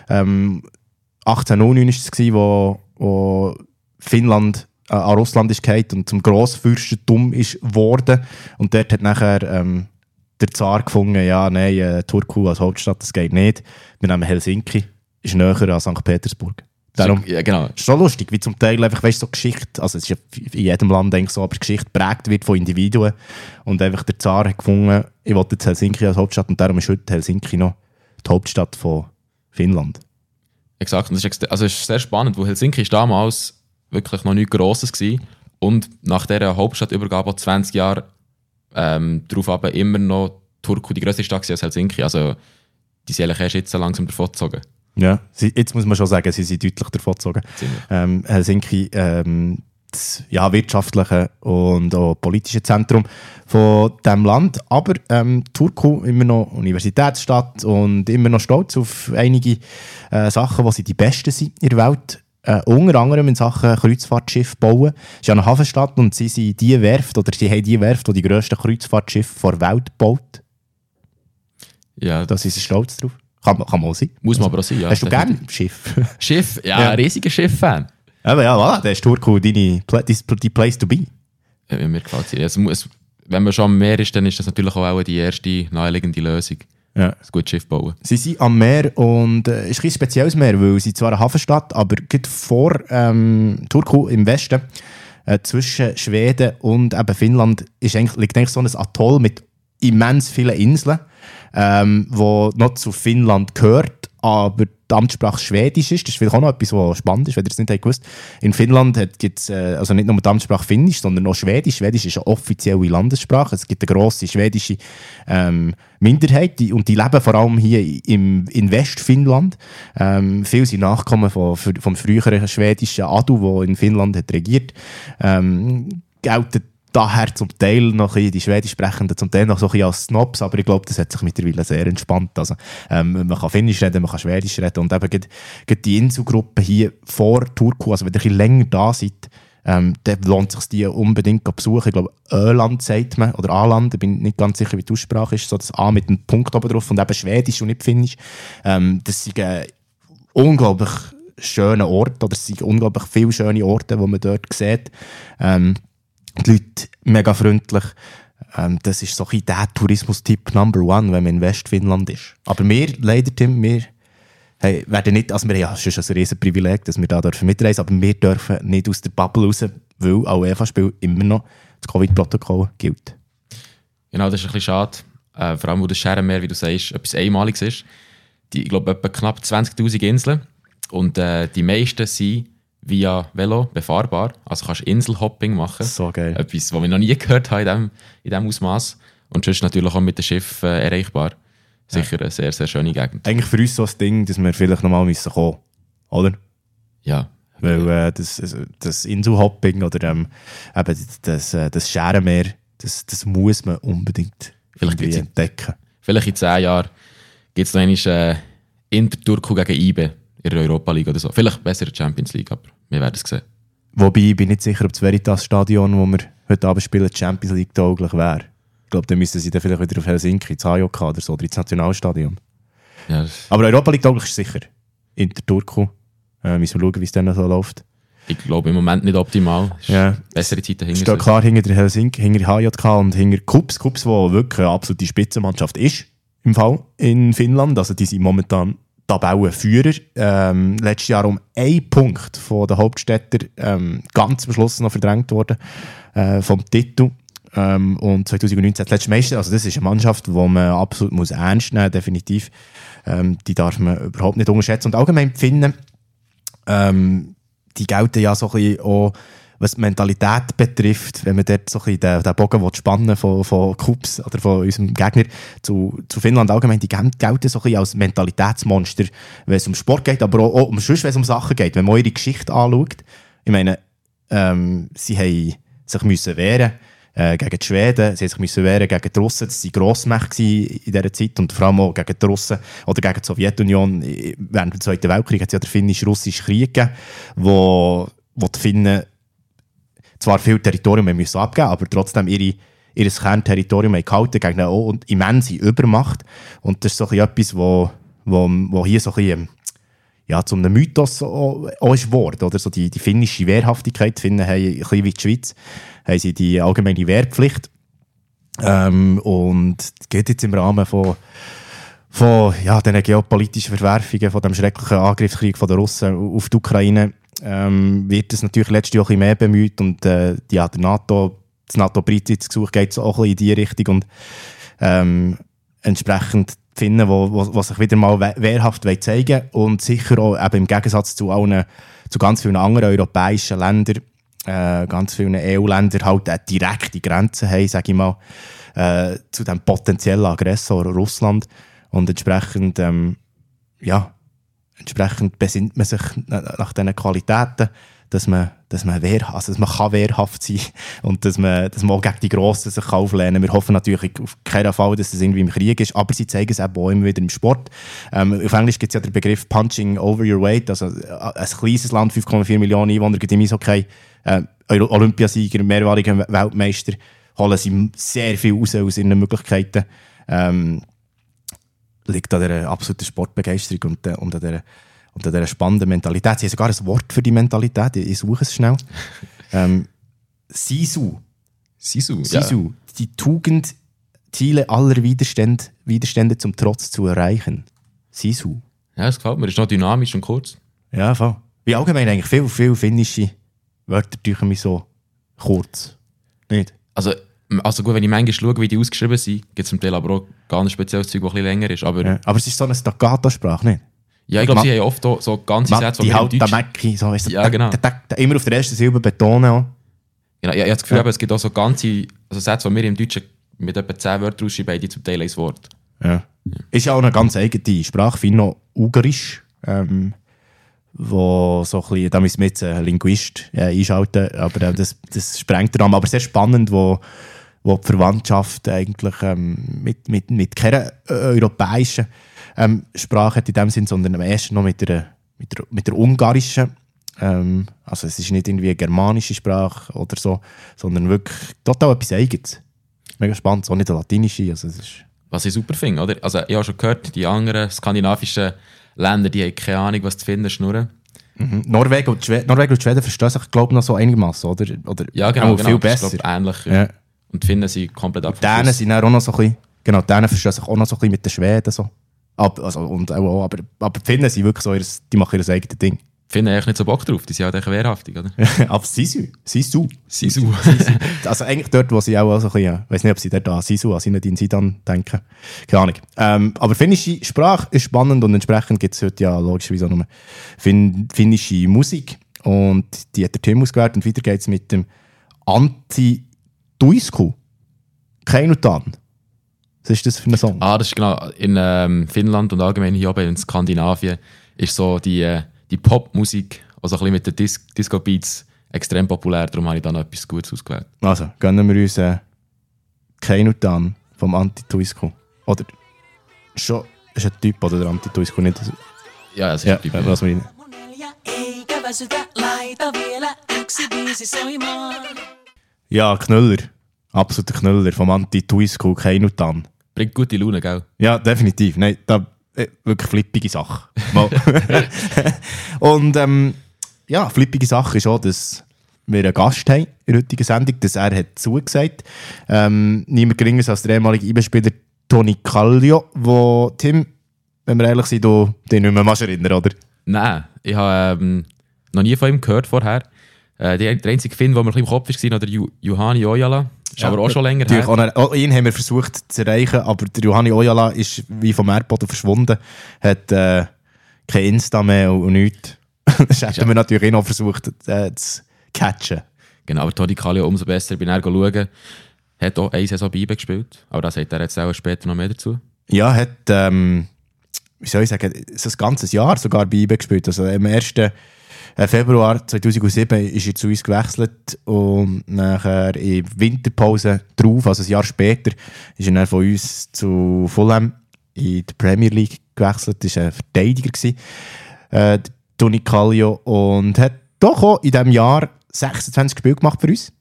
Ähm, 1809 war es, wo, wo Finnland äh, an Russland ist und zum Grossfürstentum ist geworden. Und dort hat nachher ähm, der Zar gefunden, ja, nein, äh, Turku als Hauptstadt, das geht nicht. Wir nehmen Helsinki, ist näher an St. Petersburg. Darum, Ja, genau. ist schon lustig, wie zum Teil einfach, weißt, so Geschichte, also es ist ja in jedem Land eigentlich so, aber Geschichte prägt wird von Individuen und einfach der Zar hat gefunden, ich wollte jetzt Helsinki als Hauptstadt und darum ist heute Helsinki noch die Hauptstadt von Finnland. Exakt. Und das ist, also es ist sehr spannend, weil Helsinki ist damals wirklich noch nichts Grosses gewesen. Und nach dieser Hauptstadtübergabe, 20 Jahre ähm, darauf aber immer noch Turku die grösste Stadt als Helsinki. Also die sind eigentlich erst jetzt langsam davon gezogen. Ja, sie, jetzt muss man schon sagen, sie sind deutlich davon gezogen. Ziemlich. Ähm, Helsinki, ähm, das ja, wirtschaftliche und auch politische Zentrum von diesem Land. Aber ähm, Turku immer noch Universitätsstadt und immer noch stolz auf einige äh, Sachen, wo sie die besten sind in der Welt. Äh, unter anderem in Sachen Kreuzfahrtschiff bauen. Es ist ja eine Hafenstadt und sie sind die Werft, oder sie haben die Werft, die die grössten Kreuzfahrtschiffe der Welt baut. Ja, Da sind sie stolz drauf. Kann, kann man auch sein. muss man aber auch sein. Ja, Hast du gerne Schiff? <laughs> Schiff? Ja, Ja. riesiger Schiff-Fan. Aber ja, voilà, der ist Turku deine, Pla- die Place to be. Ja, mir gefällt es. Es muss- Wenn man schon am Meer ist, dann ist das natürlich auch die erste naheliegende Lösung. Ja. Ein gutes Schiff bauen. Sie sind am Meer und äh, es ist ein spezielles Meer, weil sie zwar eine Hafenstadt, aber gerade vor ähm, Turku im Westen, äh, zwischen Schweden und eben Finnland, ist eigentlich, liegt eigentlich so ein Atoll mit immens vielen Inseln, ähm, wo noch zu Finnland gehört, aber die Amtssprache Schwedisch ist. Das ist vielleicht auch noch etwas, was spannend ist, wenn ihr es nicht gewusst In Finnland gibt es äh, also nicht nur die Amtssprache Finnisch, sondern auch Schwedisch. Schwedisch ist eine offizielle Landessprache. Es gibt eine grosse schwedische ähm, Minderheit die, und die leben vor allem hier im, in Westfinnland. Ähm, viele sind Nachkommen von, vom früheren schwedischen Adu, der in Finnland hat regiert. Ähm, gelten daher zum Teil noch die Schwedisch sprechenden zum Teil noch so ein bisschen als Snobs, aber ich glaube, das hat sich mittlerweile sehr entspannt. Also, ähm, man kann Finnisch reden, man kann Schwedisch reden und eben gerade die Inselgruppe hier vor Turku, also wenn ihr ein bisschen länger da seid, ähm, dann lohnt es sich die unbedingt zu besuchen. Ich glaube, Öland sagt man, oder Aland, ich bin nicht ganz sicher, wie die Aussprache ist, so das A mit einem Punkt oben drauf und eben Schwedisch und nicht Finnisch. Ähm, das sind äh, unglaublich schöne Orte, oder es sind unglaublich viele schöne Orte, die man dort sieht. Ähm, die Leute mega freundlich. Ähm, das ist so ein der Tourismus-Tipp Number One, wenn man in Westfinnland ist. Aber wir, leider, Tim, wir hey, werden nicht, also wir haben ja schon ein riesen Privileg, dass wir da dürfen mitreisen, aber wir dürfen nicht aus der Bubble raus, weil auch UEFA-Spiel immer noch das Covid-Protokoll gilt. Genau, das ist ein bisschen schade. Äh, vor allem, wo das Scherenmeer, wie du sagst, etwas Einmaliges ist. Die, ich glaube, etwa knapp 20.000 Inseln. Und äh, die meisten sind via Velo befahrbar. Also kannst du Inselhopping machen. So geil. Etwas, was wir noch nie gehört haben in diesem in dem Ausmaß. Und sonst natürlich auch mit dem Schiff äh, erreichbar. Sicher eine sehr, sehr schöne Gegend. Eigentlich für uns so ein Ding, dass wir vielleicht nochmal müssen kommen oder? Ja. Weil äh, das, das Inselhopping oder ähm, eben das, äh, das Scherenmeer, das, das muss man unbedingt Vielleicht entdecken. Vielleicht in 10 Jahren gibt es noch einmal äh, Inter-Turku gegen IBE in der Europa League oder so. Vielleicht besser in der Champions League, aber wir werden es sehen. Wobei ich bin nicht sicher, ob das Veritas-Stadion, wo wir heute Abend spielen, Champions League tauglich wäre. Ich glaube, dann müssten sie dann vielleicht wieder auf Helsinki, ins HJK oder so, oder ins Nationalstadion. Ja, Aber Europa League tauglich ist sicher. Inter Turku. Äh, müssen wir schauen, wie es dann so läuft. ich glaube im Moment nicht optimal. Ja. Bessere Zeiten Steht hinter klar hinter der Helsinki, hinter HJK und hinter Kups. Kups, wo wirklich eine absolute Spitzenmannschaft ist im Fall in Finnland. Also die sind momentan Tabellenführer. Ähm, letztes Jahr um einen Punkt von den Hauptstädter ähm, ganz am Schluss noch verdrängt worden äh, vom Titel. Ähm, und 2019 das letzte Meister. Also das ist eine Mannschaft, die man absolut muss ernst nehmen muss, definitiv. Ähm, die darf man überhaupt nicht unterschätzen. Und allgemein die Finnen, ähm, die gelten ja so ein bisschen auch, was die Mentalität betrifft, wenn man dort so ein den, den Bogen spannen von, von Kups oder von unserem Gegner zu, zu Finnland allgemein, die gel- gelten so ein bisschen als Mentalitätsmonster, wenn es um Sport geht, aber auch, auch um sonst, wenn es um Sachen geht. Wenn man ihre Geschichte anschaut, ich meine, ähm, sie haben sich müssen wehren äh, gegen die Schweden. Sie mussten sich wehren gegen die Russen. Das waren Grossmächte in dieser Zeit und vor allem auch gegen die Russen oder gegen die Sowjetunion. Während dem Zweiten Weltkrieg hat es ja den finnisch-russischen Krieg gegeben, wo, wo die Finnen zwar viel Territorium müssen abgeben aber trotzdem ihre, ihr Kernterritorium gehalten gegen eine auch immense Übermacht. Und das ist so etwas, wo, wo, wo hier so ein ja, zu einem Mythos auch, ist geworden. Oder so die, die finnische Wehrhaftigkeit. Die Finnen haben, ein bisschen wie die Schweiz, haben sie die allgemeine Wehrpflicht. Ähm, und geht jetzt im Rahmen von von ja, den geopolitischen Verwerfungen, von dem schrecklichen Angriffskrieg der Russen auf die Ukraine, ähm, wird es natürlich letztes Jahr ein mehr bemüht und äh, ja, der NATO, das NATO-Beitrittsgesuch geht auch ein in die Richtung und ähm, entsprechend finden, wo, wo, wo sich wieder mal wehrhaft zeigen und sicher auch eben im Gegensatz zu allen, zu ganz vielen anderen europäischen Ländern, äh, ganz vielen EU-Ländern halt eine direkte Grenze haben, sage ich mal, äh, zu dem potenziellen Aggressor Russland und entsprechend ähm, ja, entsprechend besinnt man sich nach diesen Qualitäten, dass man, dass man, wehr, also dass man kann wehrhaft sein <laughs> und dass man, dass man auch gegen die Grossen sich auflehnen kann. Wir hoffen natürlich auf keinen Fall, dass es irgendwie im Krieg ist, aber sie zeigen es auch immer wieder im Sport. Ähm, auf Englisch gibt es ja den Begriff Punching over your weight, also äh, ein kleines Land, 5,4 Millionen Einwohner, gibt im Eishockey, äh, Olympiasieger, mehrmaliger Weltmeister, holen sie sehr viel raus aus ihren Möglichkeiten. Ähm, liegt an dieser absoluten Sportbegeisterung und, äh, und an dieser, und an dieser spannenden Mentalität. Sie haben sogar ein Wort für die Mentalität, ich suche es schnell. <laughs> ähm, Sisu. Sisu, Sisu. Ja. Die Tugend, Ziele aller Widerstände, Widerstände zum Trotz zu erreichen. Sisu. Ja, das gefällt mir. Ist noch dynamisch und kurz. Ja, voll. Wie allgemein eigentlich viel, viel finnische Wörter tun mich so kurz. Nicht? Also, also gut, wenn ich manchmal schaue, wie die ausgeschrieben sind, gibt es zum Teil aber auch ganz spezielles Zeug, das ein bisschen länger ist. Aber, ja, aber es ist so eine Staccato-Sprache, nicht? Ja, ich glaube, sie haben oft so ganze Sätze, die halt der Macki, so ist ja, genau. immer auf der ersten Silbe betonen. Auch. Genau, ich, ich habe das Gefühl, ja. es gibt auch so ganze also Sätze, die wir im Deutschen mit etwa 10 Wörtern ausschreiben, die zum Teil ein Wort. Ja. ja. Ist ja auch eine ganz eigene Sprache, Finno-Ugarisch. Ähm, wo so ein bisschen, da müssen wir jetzt einen Linguist äh, einschalten, aber äh, das, das sprengt den Rahmen. Aber sehr spannend, wo wo die Verwandtschaft eigentlich ähm, mit, mit, mit keiner äh, europäischen ähm, Sprache hat in dem Sinn, sondern am ersten noch mit der, mit der, mit der ungarischen. Ähm, also es ist nicht irgendwie eine germanische Sprache oder so, sondern wirklich total etwas Eigenes. Mega spannend, so nicht eine latinische. Also es ist was ich super finde, oder? Also ich habe schon gehört, die anderen skandinavischen Länder, die haben keine Ahnung, was zu finden schnurren. Mhm. Norwegen, und Schweden, Norwegen und Schweden verstehen sich, glaube ich, noch so einigermaßen, oder? oder? Ja, genau. genau viel besser. Ist, ähnlich. Ja. Und die Finnen sind komplett ab. Dänen sind auch noch so ein bisschen, genau, Dänen verstehen sich auch noch so ein bisschen mit den Schweden so. Ab, also, und auch, aber, aber die Finnen sind wirklich so, die machen ihr eigenes Ding. Die Finnen eigentlich nicht so Bock drauf, die sind halt echt wehrhaftig, oder? <laughs> aber Sisu, Sisu. <laughs> Sisu. also eigentlich dort, wo sie auch so ein bisschen, ich weiß nicht, ob sie dort an Sisu, an Sinedin Sidan denken. Keine Ahnung. Ähm, aber finnische Sprache ist spannend und entsprechend gibt es heute ja logischerweise auch nur fin finnische Musik. Und die hat der Tim ausgewählt und weiter geht es mit dem Anti- Tuisku. Keinutan. Was ist das für ein Song? Ah, das ist genau. In ähm, Finnland und allgemein hier oben in Skandinavien ist so die, äh, die Popmusik, also ein bisschen mit den Dis Disco-Beats, extrem populär. Darum habe ich dann noch etwas Gutes ausgewählt. Also, gönnen wir uns äh, Keinutan vom Anti-Tuisku. Oder schon ist ein Typ oder der Anti-Tuisku nicht? Ja, es ist ja, ein Typ. Ja. Lass mal rein. Ja, Knüller. Absoluter Knüller vom Anti-Tuisku Keinutan. Bringt gute Laune, gell? Ja, definitiv. Nein, da, äh, wirklich flippige Sache. <laughs> Und ähm, ja, flippige Sache ist auch, dass wir einen Gast haben in der heutigen Sendung, dass er hat zugesagt. Ähm, niemand geringer als der ehemalige IB-Spieler Toni Kallio, wo Tim, wenn wir ehrlich sind, du dich nicht mehr erinnern, oder? Nein, ich habe ähm, noch nie von ihm gehört vorher. Äh, der, der einzige Film, der mir im Kopf ist, war der Johanni Oyala. Ist ja, aber auch schon länger her. Auch, auch ihn haben wir versucht zu erreichen, aber der Johanni Oyala ist wie vom Erdboden verschwunden. Hat äh, kein Insta mehr und, und nichts. <laughs> das hätten ja. wir natürlich eh noch versucht äh, zu catchen. Genau, aber Todi Kallio umso besser. Ich bin er schauen. Hat auch eine Saison Bibel gespielt, aber da sagt er jetzt auch später noch mehr dazu. Ja, hat, ähm, wie soll ich sagen, so ein ganzes Jahr sogar Bibel gespielt. Also im ersten Februar 2007 ist er zu uns gewechselt und nachher in Winterpause drauf, also ein Jahr später, ist er dann von uns zu Fulham in die Premier League gewechselt. Das war ein Verteidiger, gewesen, äh, Toni Kallio, und hat doch auch in diesem Jahr 26 Spiele gemacht für uns.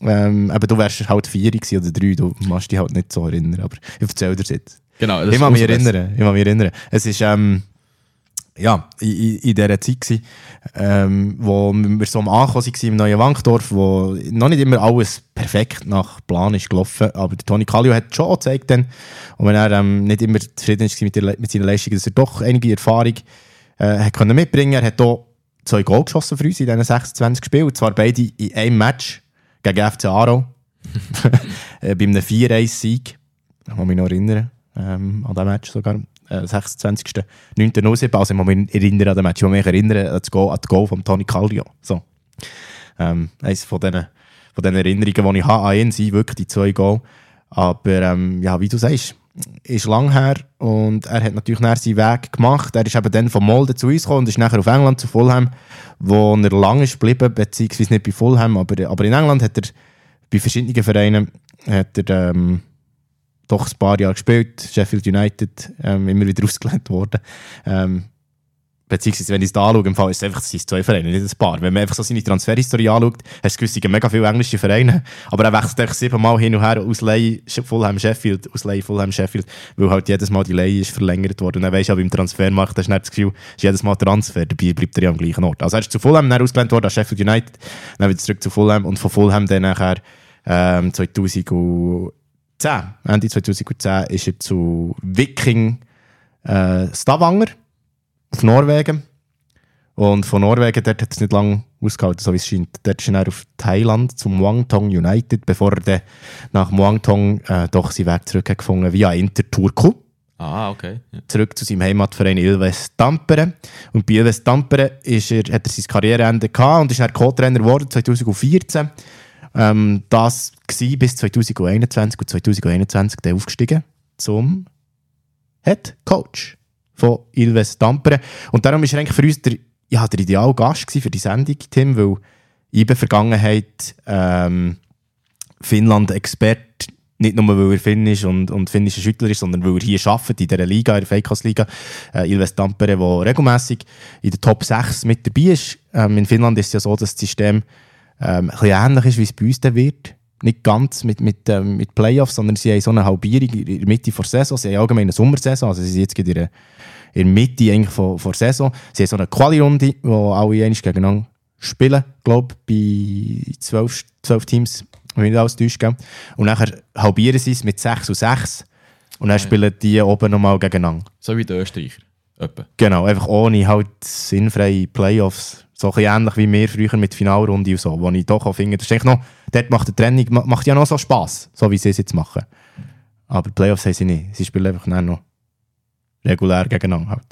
Ähm, aber du wärst halt vier oder drei, du machst dich halt nicht so erinnern, aber ich erzähle dir das jetzt. Genau, das Ich ist kann mich erinnern, ich kann mich erinnern. Es ist, ähm, ja, in, in, dieser Zeit gewesen, ähm, wo wir so am Ankommen waren im neuen Wankdorf, wo noch nicht immer alles perfekt nach Plan ist gelaufen, aber Toni Kallio hat schon gezeigt dann, und wenn er ähm, nicht immer zufrieden ist mit, der, mit seiner Leistung, dass er doch einige Erfahrung äh, hat können mitbringen Er hat auch zwei Goal geschossen für uns in diesen 26 Spielen, und zwar beide in einem Match gegen FC Aarau, <laughs> <laughs> äh, bei einem 4-1-Sieg. Ich kann mich noch erinnern, ähm, an diesen Match sogar. Äh, 26.09.07. Also ich muss mich erinnern an den Match. Ich mich erinnern an das Goal, an von Toni Kallio. So. Ähm, eines von diesen, von diesen Erinnerungen, die ich habe an ihn, sind wirklich die zwei Goal. Aber ähm, ja, wie du sagst, ist lang her und er hat natürlich nachher seinen Weg gemacht. Er ist eben dann von Molde zu uns gekommen und ist nachher auf England zu Fulham, wo er lange ist geblieben, beziehungsweise nicht bei Fulham, aber, aber in England hat er bei verschiedenen Vereinen hat er, ähm, doch ein paar Jahre gespielt. Sheffield United ähm, immer wieder ausgelehnt worden. Ähm, beziehungsweise, wenn ich es da anschaue, im Fall ist es einfach es sind zwei Vereine, nicht ein paar. Wenn man einfach so seine Transferhistorie anschaut, hast du gibt mega viele englische Vereine, aber er wechselt einfach siebenmal hin und her aus Leihe Fulham Sheffield, aus Leihe Fulham Sheffield, weil halt jedes Mal die Leihe ist verlängert worden. Und dann weisst du, aber im Transfermarkt hast du nicht das Gefühl, ist jedes Mal Transfer, dabei bleibt er ja am gleichen Ort. Also er ist zu Fulham dann ausgelehnt worden, an Sheffield United, dann wieder zurück zu Fulham und von Fulham dann nachher ähm, 2010, Ende 2010 ist er zu Viking äh, Stavanger auf Norwegen. Und von Norwegen dort hat es nicht lange ausgehalten, so wie es scheint. Dort ist er auf Thailand zum Muangthong United, bevor er dann nach Muangthong äh, doch seinen Weg zurück hat via Inter Turku. Ah, okay. Ja. Zurück zu seinem Heimatverein Ilves Tampere. Und bei Ilves Tampere ist er, hat er sein Karriereende gehabt und ist dann Co-Trainer geworden 2014. Ähm, das war bis 2021 und 2021 dann aufgestiegen zum Head Coach von Ilves Tampere. Und darum er eigentlich für uns der, ja, der ideale Gast für die Sendung, Tim, weil IBE Vergangenheit ähm, Finnland-Experte, nicht nur weil er Finnisch und, und finnischer Schüttler ist, sondern weil er hier arbeitet, in dieser Liga, in der Feikas-Liga, äh, Ilves Tampere, wo regelmäßig in der Top 6 mit dabei ist. Ähm, in Finnland ist es ja so, dass das System ähm, ein bisschen ähnlich ist, wie es bei uns dann wird. Nicht ganz mit, mit, ähm, mit Playoffs, sondern sie haben so eine Halbierung in der Mitte der Saison. Sie haben allgemein eine Sommersaison, also sie sind jetzt in der, in der Mitte eigentlich von, von der Saison. Sie haben so eine Quali-Runde, wo alle einmal gegeneinander spielen, glaube ich, bei zwölf, zwölf Teams, wenn ich nicht alles täusche. Und nachher halbieren sie es mit 6 und 6 und dann spielen die oben nochmal gegeneinander. So wie die Österreicher. Etwa. Genau, einfach ohne halt sinnfreie Playoffs. So ein ähnlich wie wir früher mit Finalrunde und so, wo ich doch auch finde, das ist noch, dort macht die Trennung ma- macht ja noch so Spass, so wie sie es jetzt machen. Aber Playoffs haben sie nicht. Sie spielen einfach noch regulär gegeneinander halt.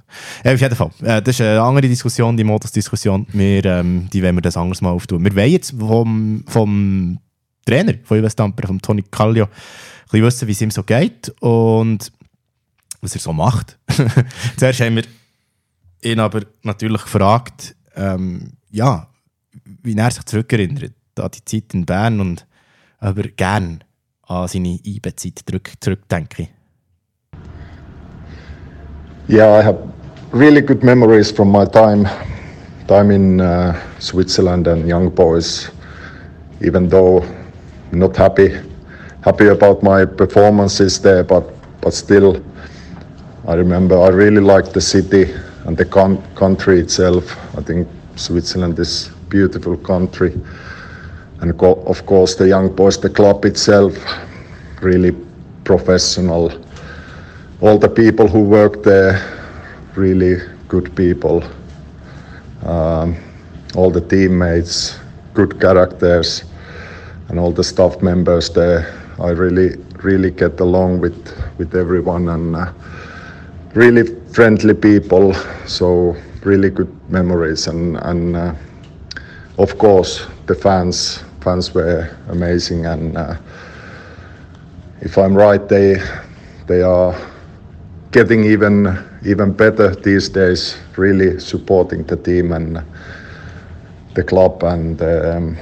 Ja, auf jeden Fall. Äh, das ist eine andere Diskussion, die Modus-Diskussion. Wir, ähm, die wollen wir das anderes mal auftun. Wir wollen jetzt vom, vom Trainer von Ilves Tampere, vom Toni Kallio, ein bisschen wissen, wie es ihm so geht und was er so macht. <laughs> Zuerst haben wir ihn aber natürlich gefragt, ähm, ja, wie er sich zurückerinnert an die Zeit in Bern und ob er gerne an seine zurück, zurückdenke. Yeah, I have really good memories from my time time in uh, Switzerland and young boys. Even though not happy happy about my performances there, but but still, I remember I really liked the city and the con- country itself. I think Switzerland is a beautiful country, and co- of course the young boys, the club itself, really professional all the people who work there, really good people. Um, all the teammates, good characters, and all the staff members there. I really, really get along with with everyone, and uh, really friendly people. So really good memories, and and uh, of course the fans. Fans were amazing, and uh, if I'm right, they they are getting even even better these days. Really supporting the team and the club, and um,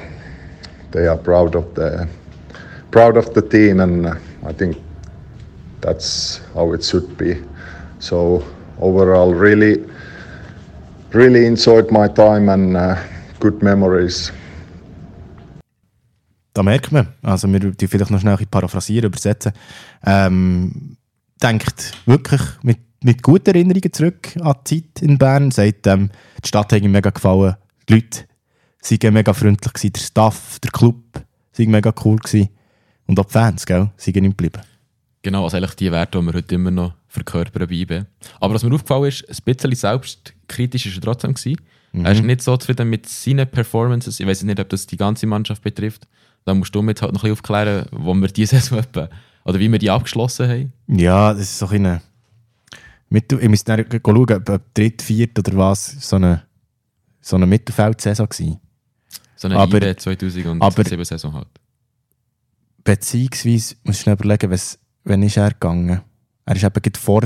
they are proud of the proud of the team, and I think that's how it should be. So overall, really, really enjoyed my time and uh, good memories. Da merkt man, also wir die vielleicht noch schnell paraphrasieren, übersetzen, ähm, denkt wirklich mit, mit guten Erinnerungen zurück an die Zeit in Bern, sagt, ähm, die Stadt hat ihm mega gefallen, die Leute waren mega freundlich, gewesen, der Staff, der Club waren mega cool gewesen. und auch die Fans, gell, sind ihm geblieben. Genau, also eigentlich die Werte, die wir heute immer noch verkörpern IB. Aber was mir aufgefallen ist, ein bisschen selbstkritisch war er trotzdem. Gewesen. Mhm. Er ist nicht so zufrieden mit seinen Performances. Ich weiß nicht, ob das die ganze Mannschaft betrifft. Da musst du mir jetzt halt noch ein bisschen aufklären, wo wir diese <laughs> Saison etwa, oder wie wir die abgeschlossen haben. Ja, das ist so ein mit, ich muss dann schauen, ob dritt, viert oder was so eine, so eine Mittelfeldsaison war. So eine aber, IB 2007 Saison halt. Beziehungsweise, muss ich schnell überlegen, was, wann ist er gegangen? Er ist eben vor,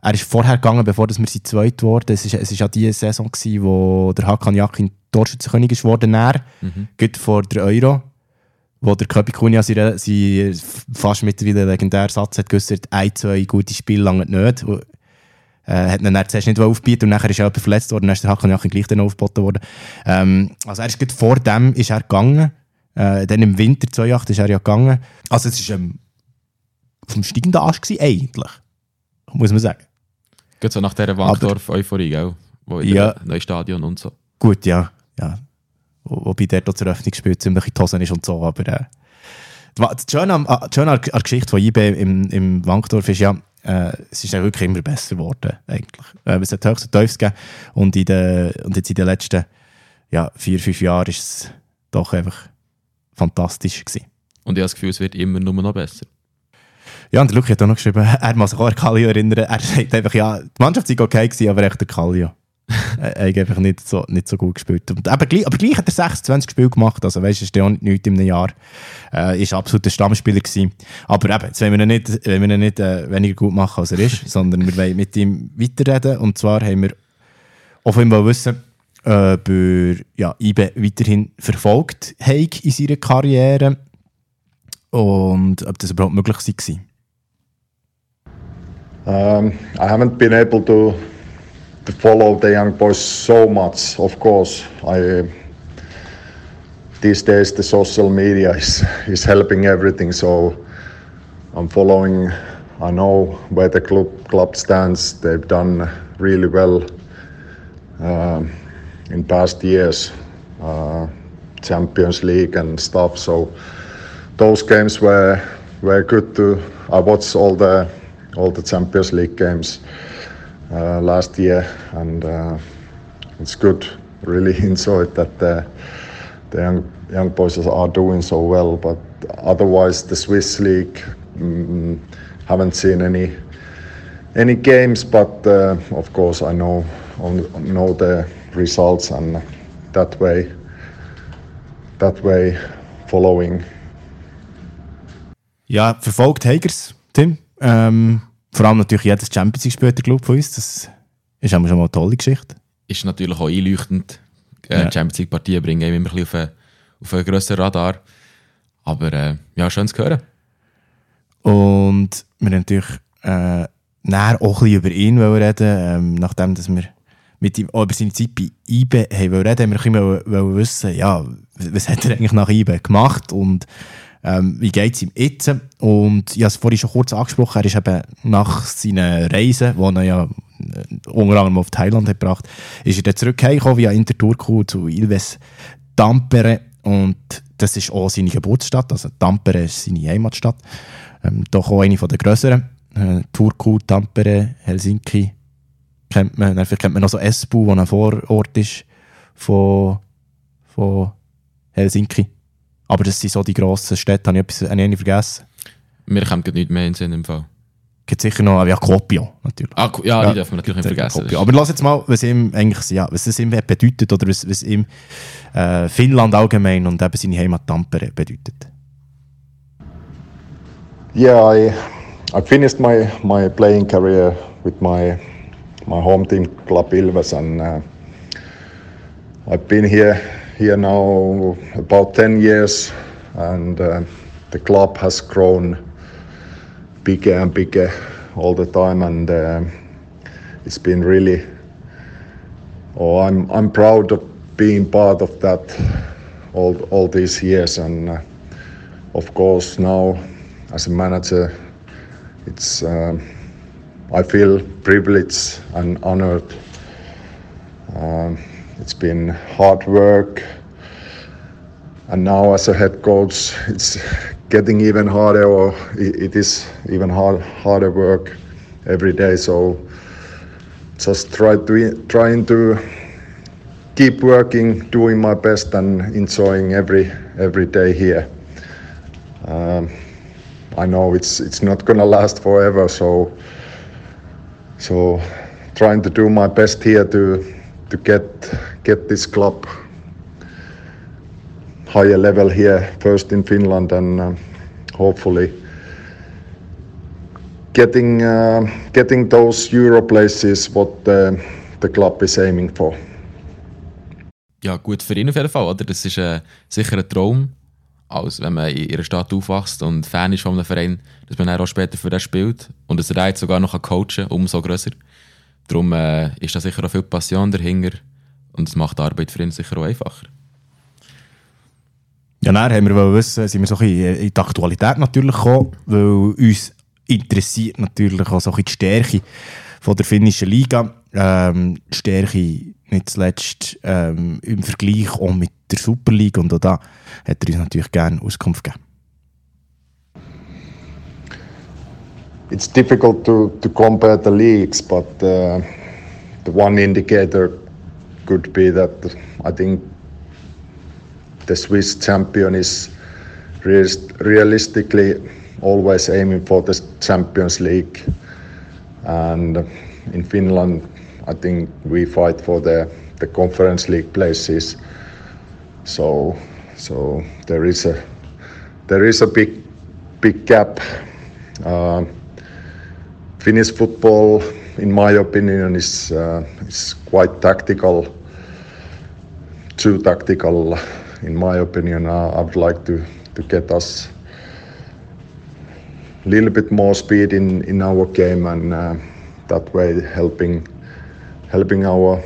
er ist vorher gegangen, bevor wir sie zweit wurden. Es war es ist ja die Saison, gewesen, wo der Hakan Yakin Torschützenkönig ist worden, mhm. vor der Euro wo der Köpi Kunja seinen, seinen fast mittlerweile legendären Satz hat geäußert, ein, zwei gute Spiele lange nicht. Und, äh, hat ihn dann zuerst nicht aufgebieten und nachher ist er jemand verletzt worden, dann ist der Hakan Jachin gleich dann aufgeboten worden. Ähm, also er ist vor dem ist er gegangen, äh, dann im Winter 2008 ist er ja gegangen. Also es war ähm, auf dem steigenden Arsch gewesen, eigentlich, muss man sagen. Geht so nach dieser Wankdorf-Euphorie, gell? Wo in ja, neuen Stadion und so. Gut, ja. ja wobei der da zur Eröffnungsspiel ziemlich in die Hosen ist und so, aber äh, das Schöne an, Schöne an der Geschichte von IB im, im Wankdorf ist ja, äh, es ist ja wirklich immer besser geworden, eigentlich. Äh, es hat höchst und tiefst gegeben und, in de, und jetzt in den letzten ja, vier, fünf Jahren ist es doch einfach fantastisch gewesen. Und ich habe das Gefühl, es wird immer nur noch besser. Ja, und Luki hat auch noch geschrieben, <laughs> er muss sich auch an Kallio erinnern. Er sagt einfach, ja, die Mannschaft war okay, gewesen, aber echt der Kallio <laughs> er hat einfach nicht so, nicht so gut gespielt. Und aber, gleich, aber gleich hat er 26 Spiele gemacht, also weißt du, ist ja auch nicht in einem Jahr. Äh, ist absolut ein Stammspieler gewesen. Aber eben, jetzt wollen wir ihn nicht, wollen wir ihn nicht äh, weniger gut machen, als er ist, <laughs> sondern wir wollen mit ihm weiterreden. Und zwar haben wir auch von ihm wissen, ob er ja, IBE weiterhin verfolgt hat in seiner Karriere und ob das überhaupt möglich war. Um, I haven't been able to to follow the young boys so much. Of course, I these days the social media is is helping everything. So I'm following. I know where the club club stands. They've done really well um, in past years, uh, Champions League and stuff. So those games were were good to. I watched all the all the Champions League games uh, last year, and uh, it's good. Really <laughs> enjoyed that the, the young young boys are doing so well. But otherwise, the Swiss league mm, haven't seen any any games. But uh, of course, I know know the results, and that way that way following. Ja, verfolgt Tigers, Tim. Ähm, Vor allem natürlich jedes Champions League spielt der Club von uns. Das ist schon mal eine tolle Geschichte. Ist natürlich auch einleuchtend. Äh, ja. Champions League Partien bringen immer ein bisschen auf einen, auf einen grösseren Radar. Aber äh, ja, schön zu hören. Und wir haben natürlich äh, näher auch ein bisschen über ihn reden ähm, nachdem dass wir mit ihm über seine Zeit bei IBE haben reden, haben wir ein wissen, ja, was hat er eigentlich nach IBE gemacht und ähm, wie geht es ihm jetzt? Und ich habe es vorhin schon kurz angesprochen, er ist eben nach seinen Reisen, die er ja äh, unter anderem auf Thailand hat gebracht ist er dann zurückgekommen via Interturku zu Ilves Tampere und das ist auch seine Geburtsstadt, also Tampere ist seine Heimatstadt. Ähm, doch auch eine der grösseren. Äh, Turku, Tampere, Helsinki kennt man. Vielleicht kennt man noch so Espoo, wo ein Vorort ist von, von Helsinki. Aber das sind so die grossen Städte. Habe ich etwas habe ich vergessen? Mir kommt nicht mehr in den Sinn im Fall. Gibt sicher noch, ja, Kuopio natürlich. Ah, ja, ja, die dürfen wir natürlich nicht vergessen. Kuopio. Aber lass jetzt mal, was ihm eigentlich, ja, was es ihm bedeutet oder was, was ihm äh, Finnland allgemein und eben seine Heimat Tampere bedeutet. Yeah, I, I finished my, my playing career with my my home team Club Ilves, and uh, I've been here here now about 10 years, and uh, the club has grown bigger and bigger all the time, and uh, it's been really. Oh, I'm I'm proud of being part of that all all these years, and uh, of course now as a manager, it's. Um, I feel privileged and honored. Um, it's been hard work, and now as a head coach, it's getting even harder, or it is even hard, harder work every day. So just try to trying to keep working, doing my best, and enjoying every every day here. Um, I know it's it's not gonna last forever, so so trying to do my best here to to get get this club higher level here first in Finland and uh, hopefully getting uh, getting those Euro places what the, the club is aiming for. Ja, gut für ihn auf jeden Fall, oder? Das ist äh, sicher ein Traum, als wenn man in ihrer Stadt aufwächst und Fan ist von einem Verein, dass man dann auch später für den spielt und dass er jetzt sogar noch coachen kann, umso grösser. Darum äh, ist da sicher auch viel Passion dahinter und es macht die Arbeit für ihn sicher auch einfacher. Ja, dann haben wir wissen, sind wir so ein bisschen in die Aktualität natürlich gekommen, weil uns interessiert natürlich auch so ein bisschen die Stärke von der finnischen Liga. Ähm, Stärke nicht zuletzt ähm, im Vergleich auch mit der Superliga und auch da hat er uns natürlich gerne Auskunft gegeben. It's difficult to, to compare the leagues, but uh, the one indicator could be that I think the Swiss champion is realistically always aiming for the Champions League, and in Finland, I think we fight for the the Conference League places. So so there is a there is a big big gap. Uh, Finnish football, in my opinion, is uh, is quite tactical. Too tactical, in my opinion. Uh, I would like to to get us a little bit more speed in in our game and uh, that way helping helping our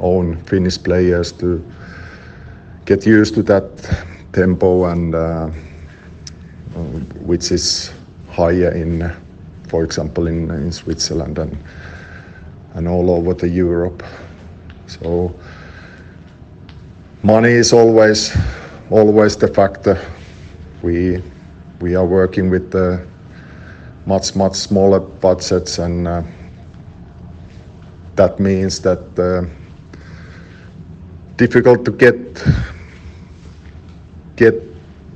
own Finnish players to get used to that tempo and uh, which is higher in, for example, in, in Switzerland and and all over the Europe. So money is always always the factor. We we are working with the much much smaller budgets and uh, that means that uh, difficult to get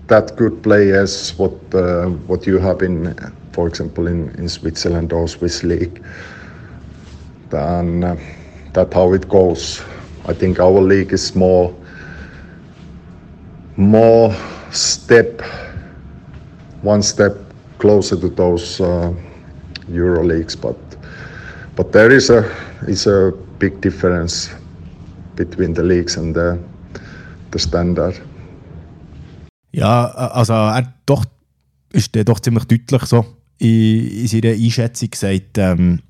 that good players what uh, what you have in for example in, in Switzerland or Swiss league then uh, that's how it goes I think our league is more more step one step closer to those uh, Euro leagues but but there is a is a big difference between the leagues and the, the standard. Ja, also er doch, ist der doch ziemlich deutlich so in, in seiner Einschätzung gesagt, ähm,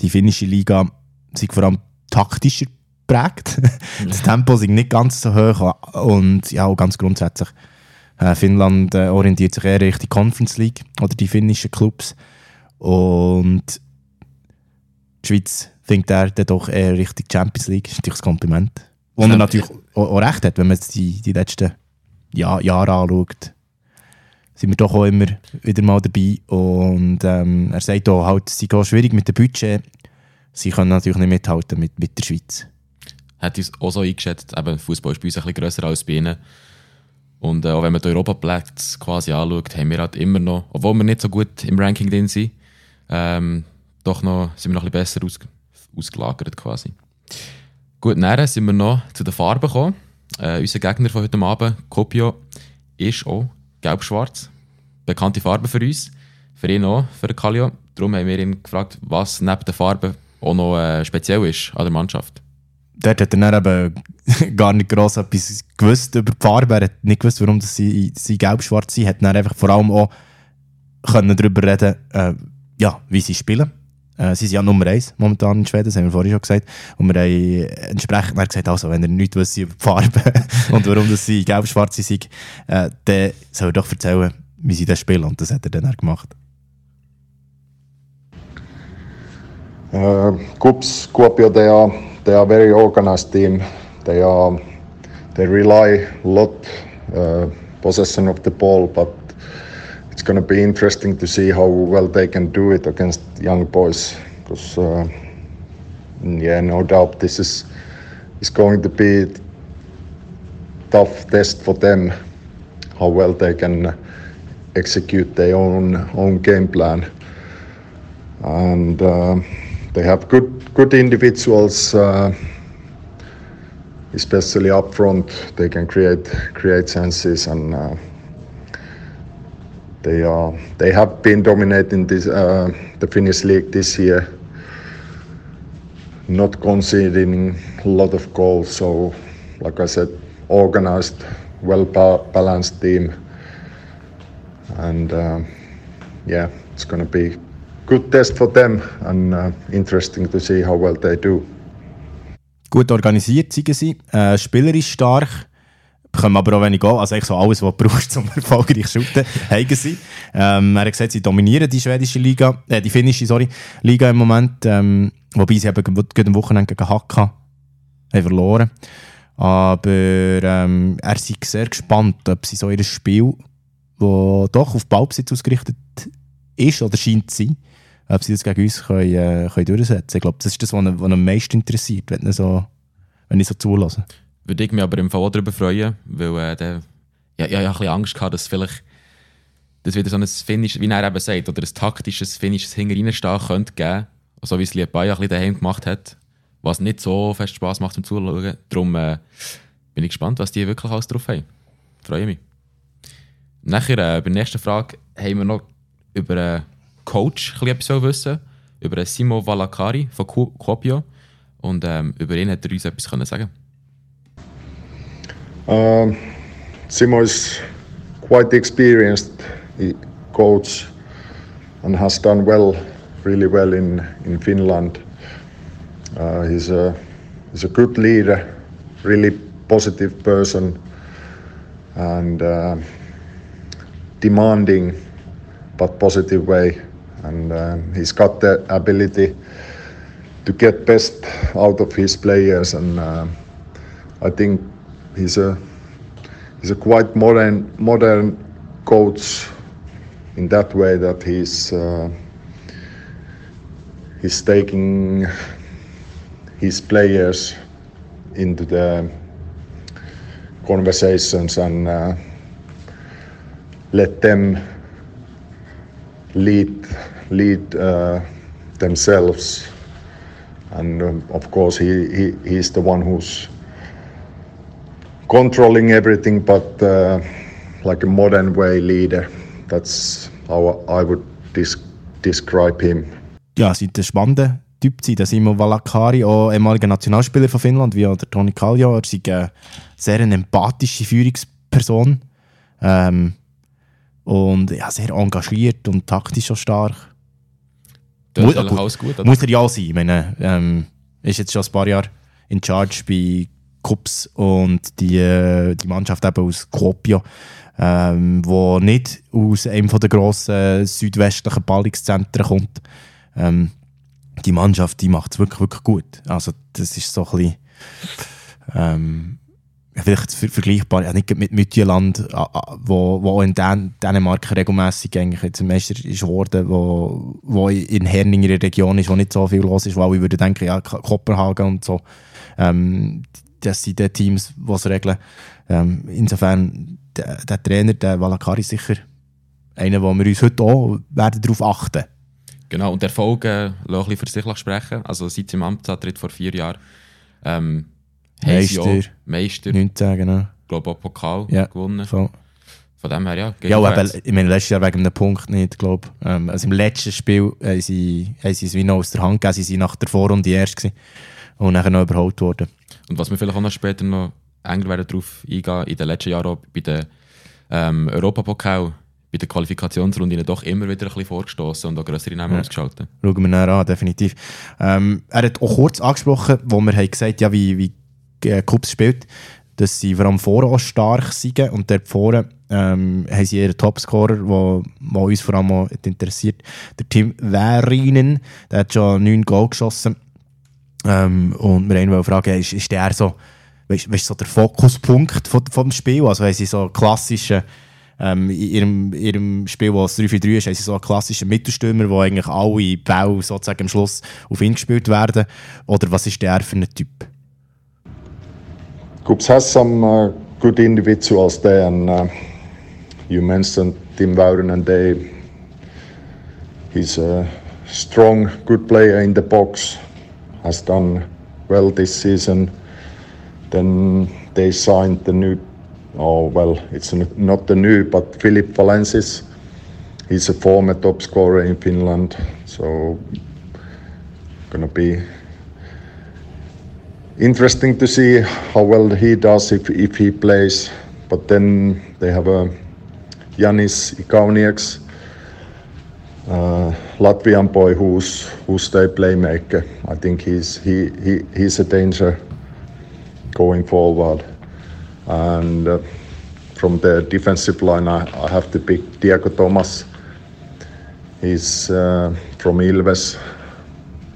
die finnische Liga sei vor allem taktischer prägt. <laughs> das Tempo ist nicht ganz so hoch und ja, auch ganz grundsätzlich. Äh, Finnland äh, orientiert sich eher Richtung Conference League oder die finnischen Clubs und die Schweiz denkt er dann doch eher Richtung Champions League. Das ist natürlich ein Kompliment. Und er natürlich auch, auch, recht hat, wenn man die, die letzten Jahr, Jahre anschaut. Sind wir doch auch immer wieder mal dabei. Und ähm, er sagt auch, halt, es ist schwierig mit dem Budget. Sie können natürlich nicht mithalten mit, mit der Schweiz. Hat uns auch so eingeschätzt, eben Fußball ist bei uns ein bisschen grösser als bei ihnen. Und äh, auch wenn man die Europaplätze quasi anschaut, haben wir halt immer noch, obwohl wir nicht so gut im Ranking drin sind, ähm, doch noch, sind wir noch ein bisschen besser aus, ausgelagert quasi. Gut, dann sind wir noch zu den Farben gekommen. Äh, unser Gegner von heute Abend, Kopio, ist auch gelb-schwarz. Bekannte Farbe für uns. für ihn auch, für Kallio. Darum haben wir ihn gefragt, was neben der Farbe auch noch äh, speziell ist an der Mannschaft. Dort hat er dann eben <laughs> gar nicht gross etwas gewusst über die Farbe. Er hat nicht gewusst, warum sie, sie gelb-schwarz sind. Hat dann einfach vor allem auch können darüber reden, äh, ja, wie sie spielen. Äh, sie sind ja Nummer 1 momentan in Schweden, das haben wir vorhin schon gesagt. Und wir haben entsprechend gesagt, also, wenn er nichts wisst über die Farbe <laughs> und warum das sie gelb-schwarz sind, äh, dann soll er doch erzählen, wie sie das spielen. Und das hat er dann auch gemacht. Uh, Kups Kuopio, they are they are very organized team. They are they rely a lot uh, possession of the ball, but it's going to be interesting to see how well they can do it against young boys. Because uh, yeah, no doubt this is is going to be tough test for them. How well they can execute their own own game plan, and uh, they have good good individuals. Uh, especially up front, they can create create chances and uh, they are they have been dominating this uh, the Finnish league this year, not conceding a lot of goals. So, like I said, organized, well balanced team, and uh, yeah, it's going to be good test for them and uh, interesting to see how well they do. Gut organisiert sie, äh, spielerisch stark, bekommen aber auch wenig Goal. Also eigentlich so alles, was du brauchst, <laughs> um erfolgreich zu shooten, haben sie. Ähm, er hat gesagt, sie dominieren die schwedische Liga, äh, die finnische, sorry, Liga im Moment. Ähm, wobei sie eben gerade am Wochenende gegen Hakka haben verloren. Aber ähm, er ist sehr gespannt, ob sie so ihr Spiel, das doch auf Ballbesitz ausgerichtet ist oder scheint zu sein, ob sie das gegen uns können, äh, können durchsetzen Ich glaube, das ist das, was ihn, am meisten interessiert, wenn, so, wenn ich so zulasse. Würde ich mich aber im Fall darüber freuen, weil äh, der, ja, ich, ich habe ein Angst gehabt, dass vielleicht das wieder so ein Finish, wie er eben sagt, oder ein taktisches Finishes hinterreinstehen könnte geben, so wie es Liebaya ein bisschen daheim gemacht hat, was nicht so fest Spass macht zum Zuschauen. Darum äh, bin ich gespannt, was die wirklich alles drauf haben. Freue mich. Nachher, äh, bei der nächsten Frage, haben wir noch über äh, Coach etwas wissen über Simo Valakari von Kuopio. Und ähm, über ihn hat er uns etwas können sagen um, Simo is quite experienced coach and has done well, really well in, in Finland. Uh, he's, a, he's a good leader, really positive person, and uh, demanding but positive way and uh, he's got the ability to get best out of his players and uh, I think he's a he's a quite modern modern coach in that way that he's uh, he's taking his players into the conversations and uh, let them lead lead uh, themselves. And um, of course he, he he's the one who's controlling everything but uh, like a modern way leader that's how I would describe him ja sind ein spannender Typ sein, der Simo Valakari, auch ehemaliger Nationalspieler von Finnland, wie auch der Toni Kallio. Er ist eine sehr eine empathische Führungsperson. Ähm, und ja, sehr engagiert und taktisch schon stark. Das muss, gut, alles gut, muss er ja sein. Ich meine, ähm, ist jetzt schon ein paar Jahre in Charge bei Cups und die, äh, die Mannschaft eben aus Kuopio, ähm, wo nicht aus einem der grossen südwestlichen Ballungszentren kommt. Ähm, die Mannschaft, die macht es wirklich, wirklich gut. Also das ist so ein bisschen, ähm, vielleicht vergleichbar, ja, nicht mit Mütjeland, wo, wo in Dän Dänemark regelmäßig eigentlich jetzt Meister ist worden, wo, wo in Herning in der Region ist, wo nicht so viel los ist, wo alle würden denken, ja, Kopenhagen und so, ähm, das sind die Teams, die es regeln. Ähm, insofern, der, der, Trainer, der Valakari, ist sicher einer, wo wir uns heute auch werden darauf achten Genau, und Erfolge lassen für sich sprechen. Also seit im Amtsantritt vor vier Jahren ähm, Meister. Meister. 19, genau. Ich glaube auch Pokal ja, gewonnen. Voll. Von dem her, ja. Ja, aber ich meine, letztes Jahr wegen einem Punkt nicht, glaube ich. Ähm, also im letzten Spiel haben sie, haben sie es wie noch aus der Hand gegeben. Sie waren nach der Vorrunde erst gewesen und nachher noch überholt worden. Und was wir vielleicht auch noch später noch enger werden darauf eingehen, in den letzten Jahren auch bei den ähm, Europapokal, bei der Qualifikationsrunde doch immer wieder ein bisschen vorgestoßen und auch größere Namen ja. ausgeschaltet. Schauen wir näher an, definitiv. Ähm, er hat auch kurz angesprochen, wo wir haben gesagt ja, wie, wie äh, Kups spielt, dass sie vor allem vorne auch stark sind und dort vorne ähm, haben sie ihren Topscorer, der uns vor allem interessiert, der Tim Währinen, der hat schon neun Goal geschossen ähm, und wir wollen fragen, ist, ist der so, weißt, weißt, so der Fokuspunkt von, vom Spiel? Also haben sie so klassische ähm, in ihrem, ihrem Spiel, es 3-4-3 ist, haben sie so einen klassischen Mittelstürmer, wo eigentlich alle Bälle sozusagen am Schluss auf ihn gespielt werden. Oder was ist der für ein Typ? Coops has some uh, good individuals there, and uh, you mentioned Tim Wouden, and they, he's a strong, good player in the box. Has done well this season. Then they signed the new, oh well, it's not the new, but Philip Valensis. He's a former top scorer in Finland, so gonna be interesting to see how well he does if, if he plays. But then they have uh, a Yanis Ikaunieks, uh, Latvian boy who's who's their playmaker. I think he's he, he he's a danger going forward. And uh, from the defensive line, I, I, have to pick Diego Thomas. He's uh, from Ilves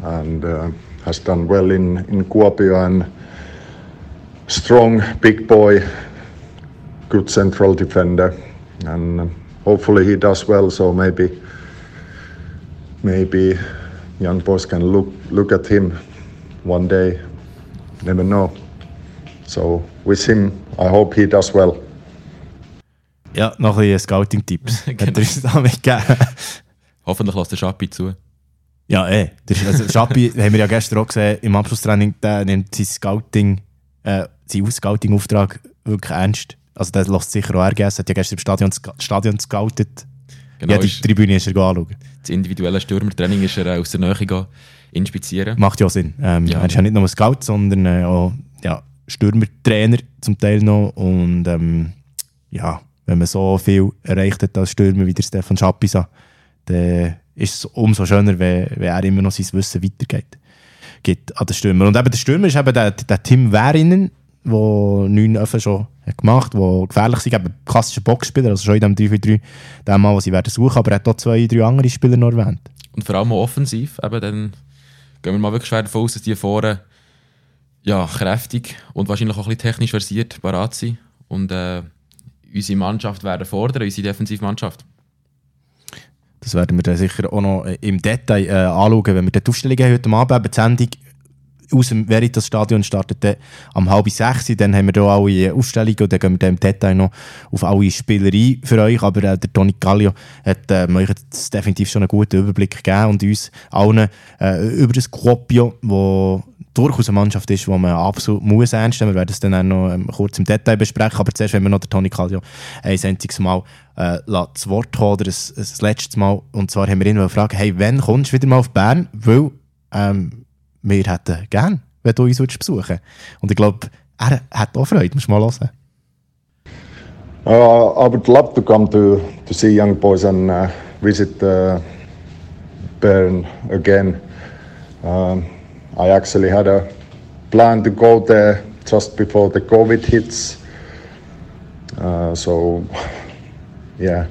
and uh, has done well in in Kuopio and strong big boy, good central defender, and hopefully he does well. So maybe maybe young boys can look look at him one day. Never know. So with him, I hope he does well. Ja, noch ein Scouting-Tipps. <laughs> genau. Hoffentlich lässt der Schappi zu. Ja, eh. Also, Schappi <laughs> haben wir ja gestern auch gesehen, im Abschlusstraining, der nimmt sein Scouting, äh, seinen Scouting-Auftrag wirklich ernst. Also der lässt sicher auch RGS, hat ja gestern im Stadion, Stadion scoutet. Genau, ja, die Tribüne ist er anschauen. Das individuelle Stürmertraining ist er aus der Nähe inspizieren. Macht ja Sinn. Ähm, ja. Er ist ja nicht nur ein Scout, sondern äh, auch ja, Stürmertrainer zum Teil noch. Und ähm, ja, wenn man so viel erreicht hat als Stürmer wie der Stefan Schapisa, dann ist es umso schöner, wenn, wenn er immer noch sein Wissen weitergeht gibt an den Stürmer. Und eben der Stürmer ist eben der, der Tim Währinen, der neun Öfen schon gemacht die gefährlich sind. Eben klassischer Boxspieler, also schon in dem 3-4-3, den Mal, was sie werden suchen, aber er hat auch zwei, drei andere Spieler noch erwähnt. Und vor allem auch offensiv, eben dann gehen wir mal wirklich schwer davon aus, dass die vorne ja, kräftig und wahrscheinlich auch ein bisschen technisch versiert parat sind und äh, unsere Mannschaft werden fordern, unsere Defensivmannschaft. Das werden wir dann sicher auch noch äh, im Detail äh, anschauen, wenn wir die Aufstellung haben heute Abend. Die Sendung aus dem Veritas-Stadion startet am halb sechs. Dann haben wir hier alle Aufstellungen und dann gehen wir im Detail noch auf alle Spieler ein für euch. Aber äh, der Toni Gallio hat äh, euch definitiv schon einen guten Überblick gegeben und uns allen äh, über das Quopio, wo durchaus eine Mannschaft ist, die man absolut muss ernst nehmen. Wir werden es dann auch noch ähm, kurz im Detail besprechen. Aber zuerst, wenn wir noch den Toni Gallio ein einziges Mal äh, das Wort kommen, oder das, das letzte Mal. Und zwar haben wir ihn gefragt, hey, wann kommst du wieder mal auf Bern? Weil ähm, wir hätten gern, wenn du uns besuchen Und ich glaube, er hat auch Freude, musst du mal hören. Uh, I would love to come to, to see young boys and uh, visit uh, Bern again. Um, I actually had a plan to go there just before the COVID hits. Uh, so, yeah,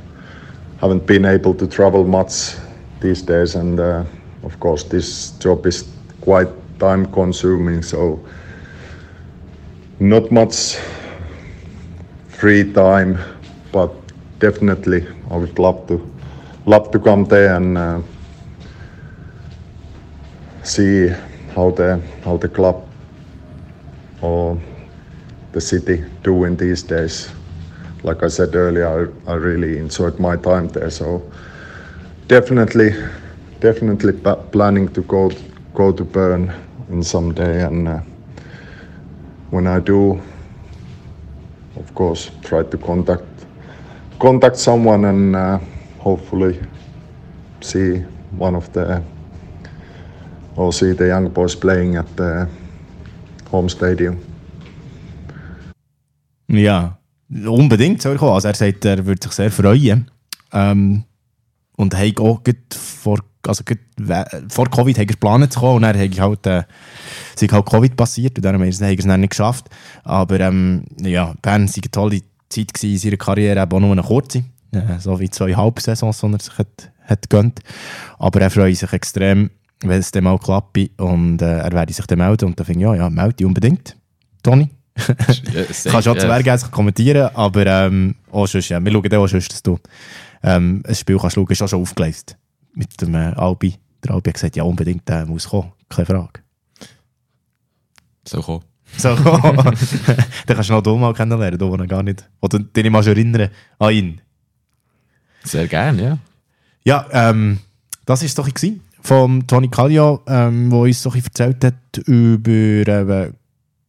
haven't been able to travel much these days, and uh, of course, this job is quite time consuming so not much free time but definitely I would love to love to come there and uh, see how the how the club or the city doing these days. Like I said earlier I, I really enjoyed my time there so definitely definitely planning to go go to Bern in some day, and uh, when I do, of course, try to contact contact someone and uh, hopefully see one of the or see the young boys playing at the home stadium. Ja, unbedingt soll. Also er sagt, er würde sich sehr freuen. Ähm, und hat auch vor, also vor Covid hat er geplant zu kommen und dann hat halt, äh, sich halt Covid passiert und darum hat er es dann nicht geschafft. Aber ähm, ja, Bern war eine tolle Zeit gewesen in seiner Karriere, eben auch nur eine kurze. Äh, so wie zwei Halbsaisons, die er sich hat, hat gönnt. Aber er freut sich extrem, wenn es dann mal klappt und äh, er werde sich dann melden und dann finde ich, ja, ja, melde dich unbedingt. Toni. Ja, <laughs> Kannst auch zu. Werk kommentieren, aber ähm, auch sonst, ja, wir schauen dann auch sonst, dass du ähm, ein Spiel kannst schauen, ist auch schon aufgeleistet. Mit dem äh, Albi. Der Albi hat gesagt, ja unbedingt, der muss kommen, keine Frage. So kommen. So, <laughs> dann kannst du noch mal kennenlernen, da wo er gar nicht, oder den ich mal schon erinnern an ihn. Sehr gerne, ja. Ja, ähm, das war es doch gewesen von Toni Kallio, ähm, wo uns bisschen erzählt hat über äh,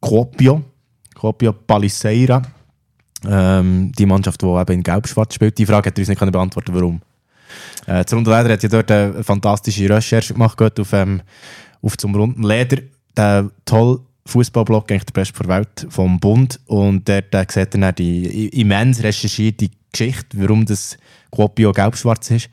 Kuopio, Kuopio Paliseira, ähm, die Mannschaft, die eben in Gelb-Schwarz spielt. Die Frage hat er uns nicht beantworten warum. Äh, das Runde Leder hat ja dort eine fantastische Recherche gemacht, auf, ähm, auf zum Runden Leder, der toll Fußballblog, eigentlich der beste der Welt vom Bund. Und dort äh, sieht er dann die immens recherchierte Geschichte, warum das Kuopio gelb-schwarz ist.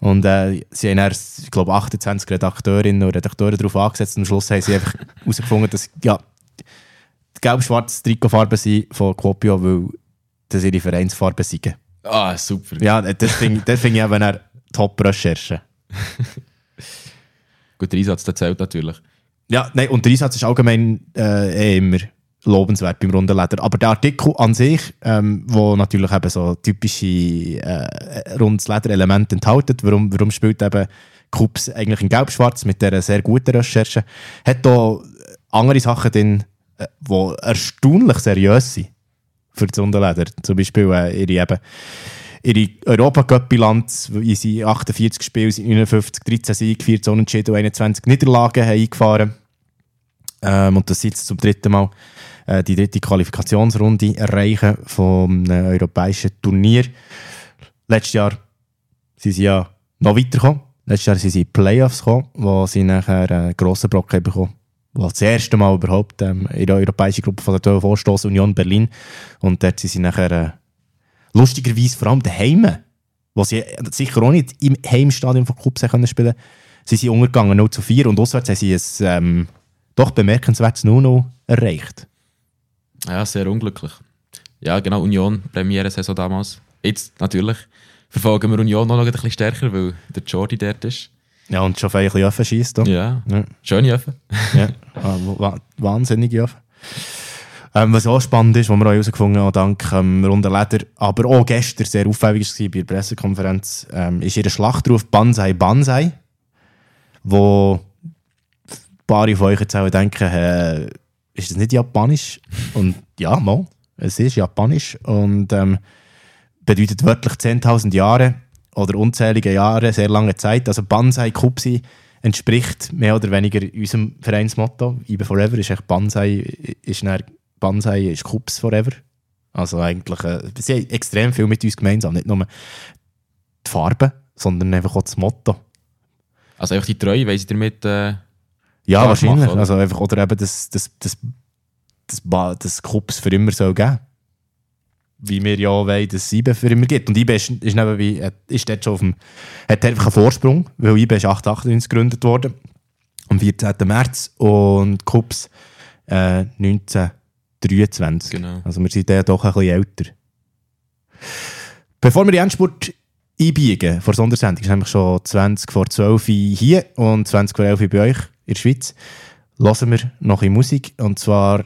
Und äh, sie haben dann, ich glaube, 28 Redakteurinnen und Redakteure darauf angesetzt und am Schluss haben sie einfach <laughs> herausgefunden, dass ja, die gelb-schwarze Trikotfarben sind von Kuopio, weil das ihre Vereinsfarben sind. Ah, super. Ja, das finde das find ich eben eine Top-Recherche. <laughs> Gut, der Einsatz der zählt natürlich. Ja, nein, und der Einsatz ist allgemein äh, eh immer lobenswert beim runden Leder. Aber der Artikel an sich, ähm, wo natürlich eben so typische äh, rundes Leder-Elemente enthält, warum, warum spielt eben Kups eigentlich in Gelb-Schwarz mit dieser sehr guten Recherche, hat da andere Sachen drin, äh, die erstaunlich seriös sind für das runde Leder. Zum Beispiel äh, ihre eben ihre Europacup-Bilanz, wie sie 48 Spiele, 59, 13 Siege, 14 Unentschieden und 21 Niederlagen haben eingefahren ähm, und das jetzt zum dritten Mal äh, die dritte Qualifikationsrunde erreichen vom äh, europäischen Turnier. Letztes Jahr sind sie ja noch weitergekommen. Letztes Jahr sind sie in die Playoffs gekommen, wo sie nachher einen grossen Brock haben bekommen. Wo das erste Mal überhaupt ähm, in der europäischen Gruppe von der 12 Vorstoß Union Berlin. Und dort sind sie nachher äh, lustigerweise vor allem daheim, wo sie sicher auch nicht im Heimstadion von Clubs können spielen sie sind untergegangen 0 zu 4 und auswärts haben sie ein ähm, doch bemerkenswertes 0 erreicht. Ja, sehr unglücklich. Ja, genau, Union, Premiere-Saison damals. Jetzt natürlich verfolgen wir Union noch ein bisschen stärker, weil der Jordi dort ist. Ja, und schon ein bisschen offen schießt. Ja, Ja. schöne Öffnen. ja. Ah, wa- Wahnsinnig offen. Ähm, was auch spannend ist, was wir auch herausgefunden haben, dank ähm, Runder Leder, aber auch gestern sehr auffällig war bei der Pressekonferenz, ähm, ist ihr Schlachtruf Banzai Banzai, wo ein paar von euch jetzt auch denken, äh, ist das nicht japanisch? Und ja, mal, es ist japanisch und ähm, bedeutet wörtlich 10.000 Jahre oder unzählige Jahre, sehr lange Zeit. Also Banzai Kupsi entspricht mehr oder weniger unserem Vereinsmotto. Ibe Forever ist echt Banzai, ist dann, Banzai ist Kups Forever. Also eigentlich, äh, sie haben extrem viel mit uns gemeinsam. Nicht nur die Farben, sondern einfach auch das Motto. Also einfach die Treue, weil sie damit... Äh, Ja, wahrscheinlich. machen, oder? also einfach, oder eben das, das, das, das, das Kups für immer soll geben. Wie wir ja wollen, dass es IBE für immer gibt. Und IBE ist, ist, nebenbei, ist dort schon auf dem, hat einfach einen Vorsprung, weil IBE ist 898 gegründet worden, am 14. März und Kups äh, 1923. Genau. Also wir sind dann doch ein bisschen älter. Bevor wir die Endspurt einbiegen vor der Sondersendung, ist nämlich schon 20 vor 12 Uhr hier und 20 vor 11 Uhr bei euch in der Schweiz, hören wir noch in Musik. Und zwar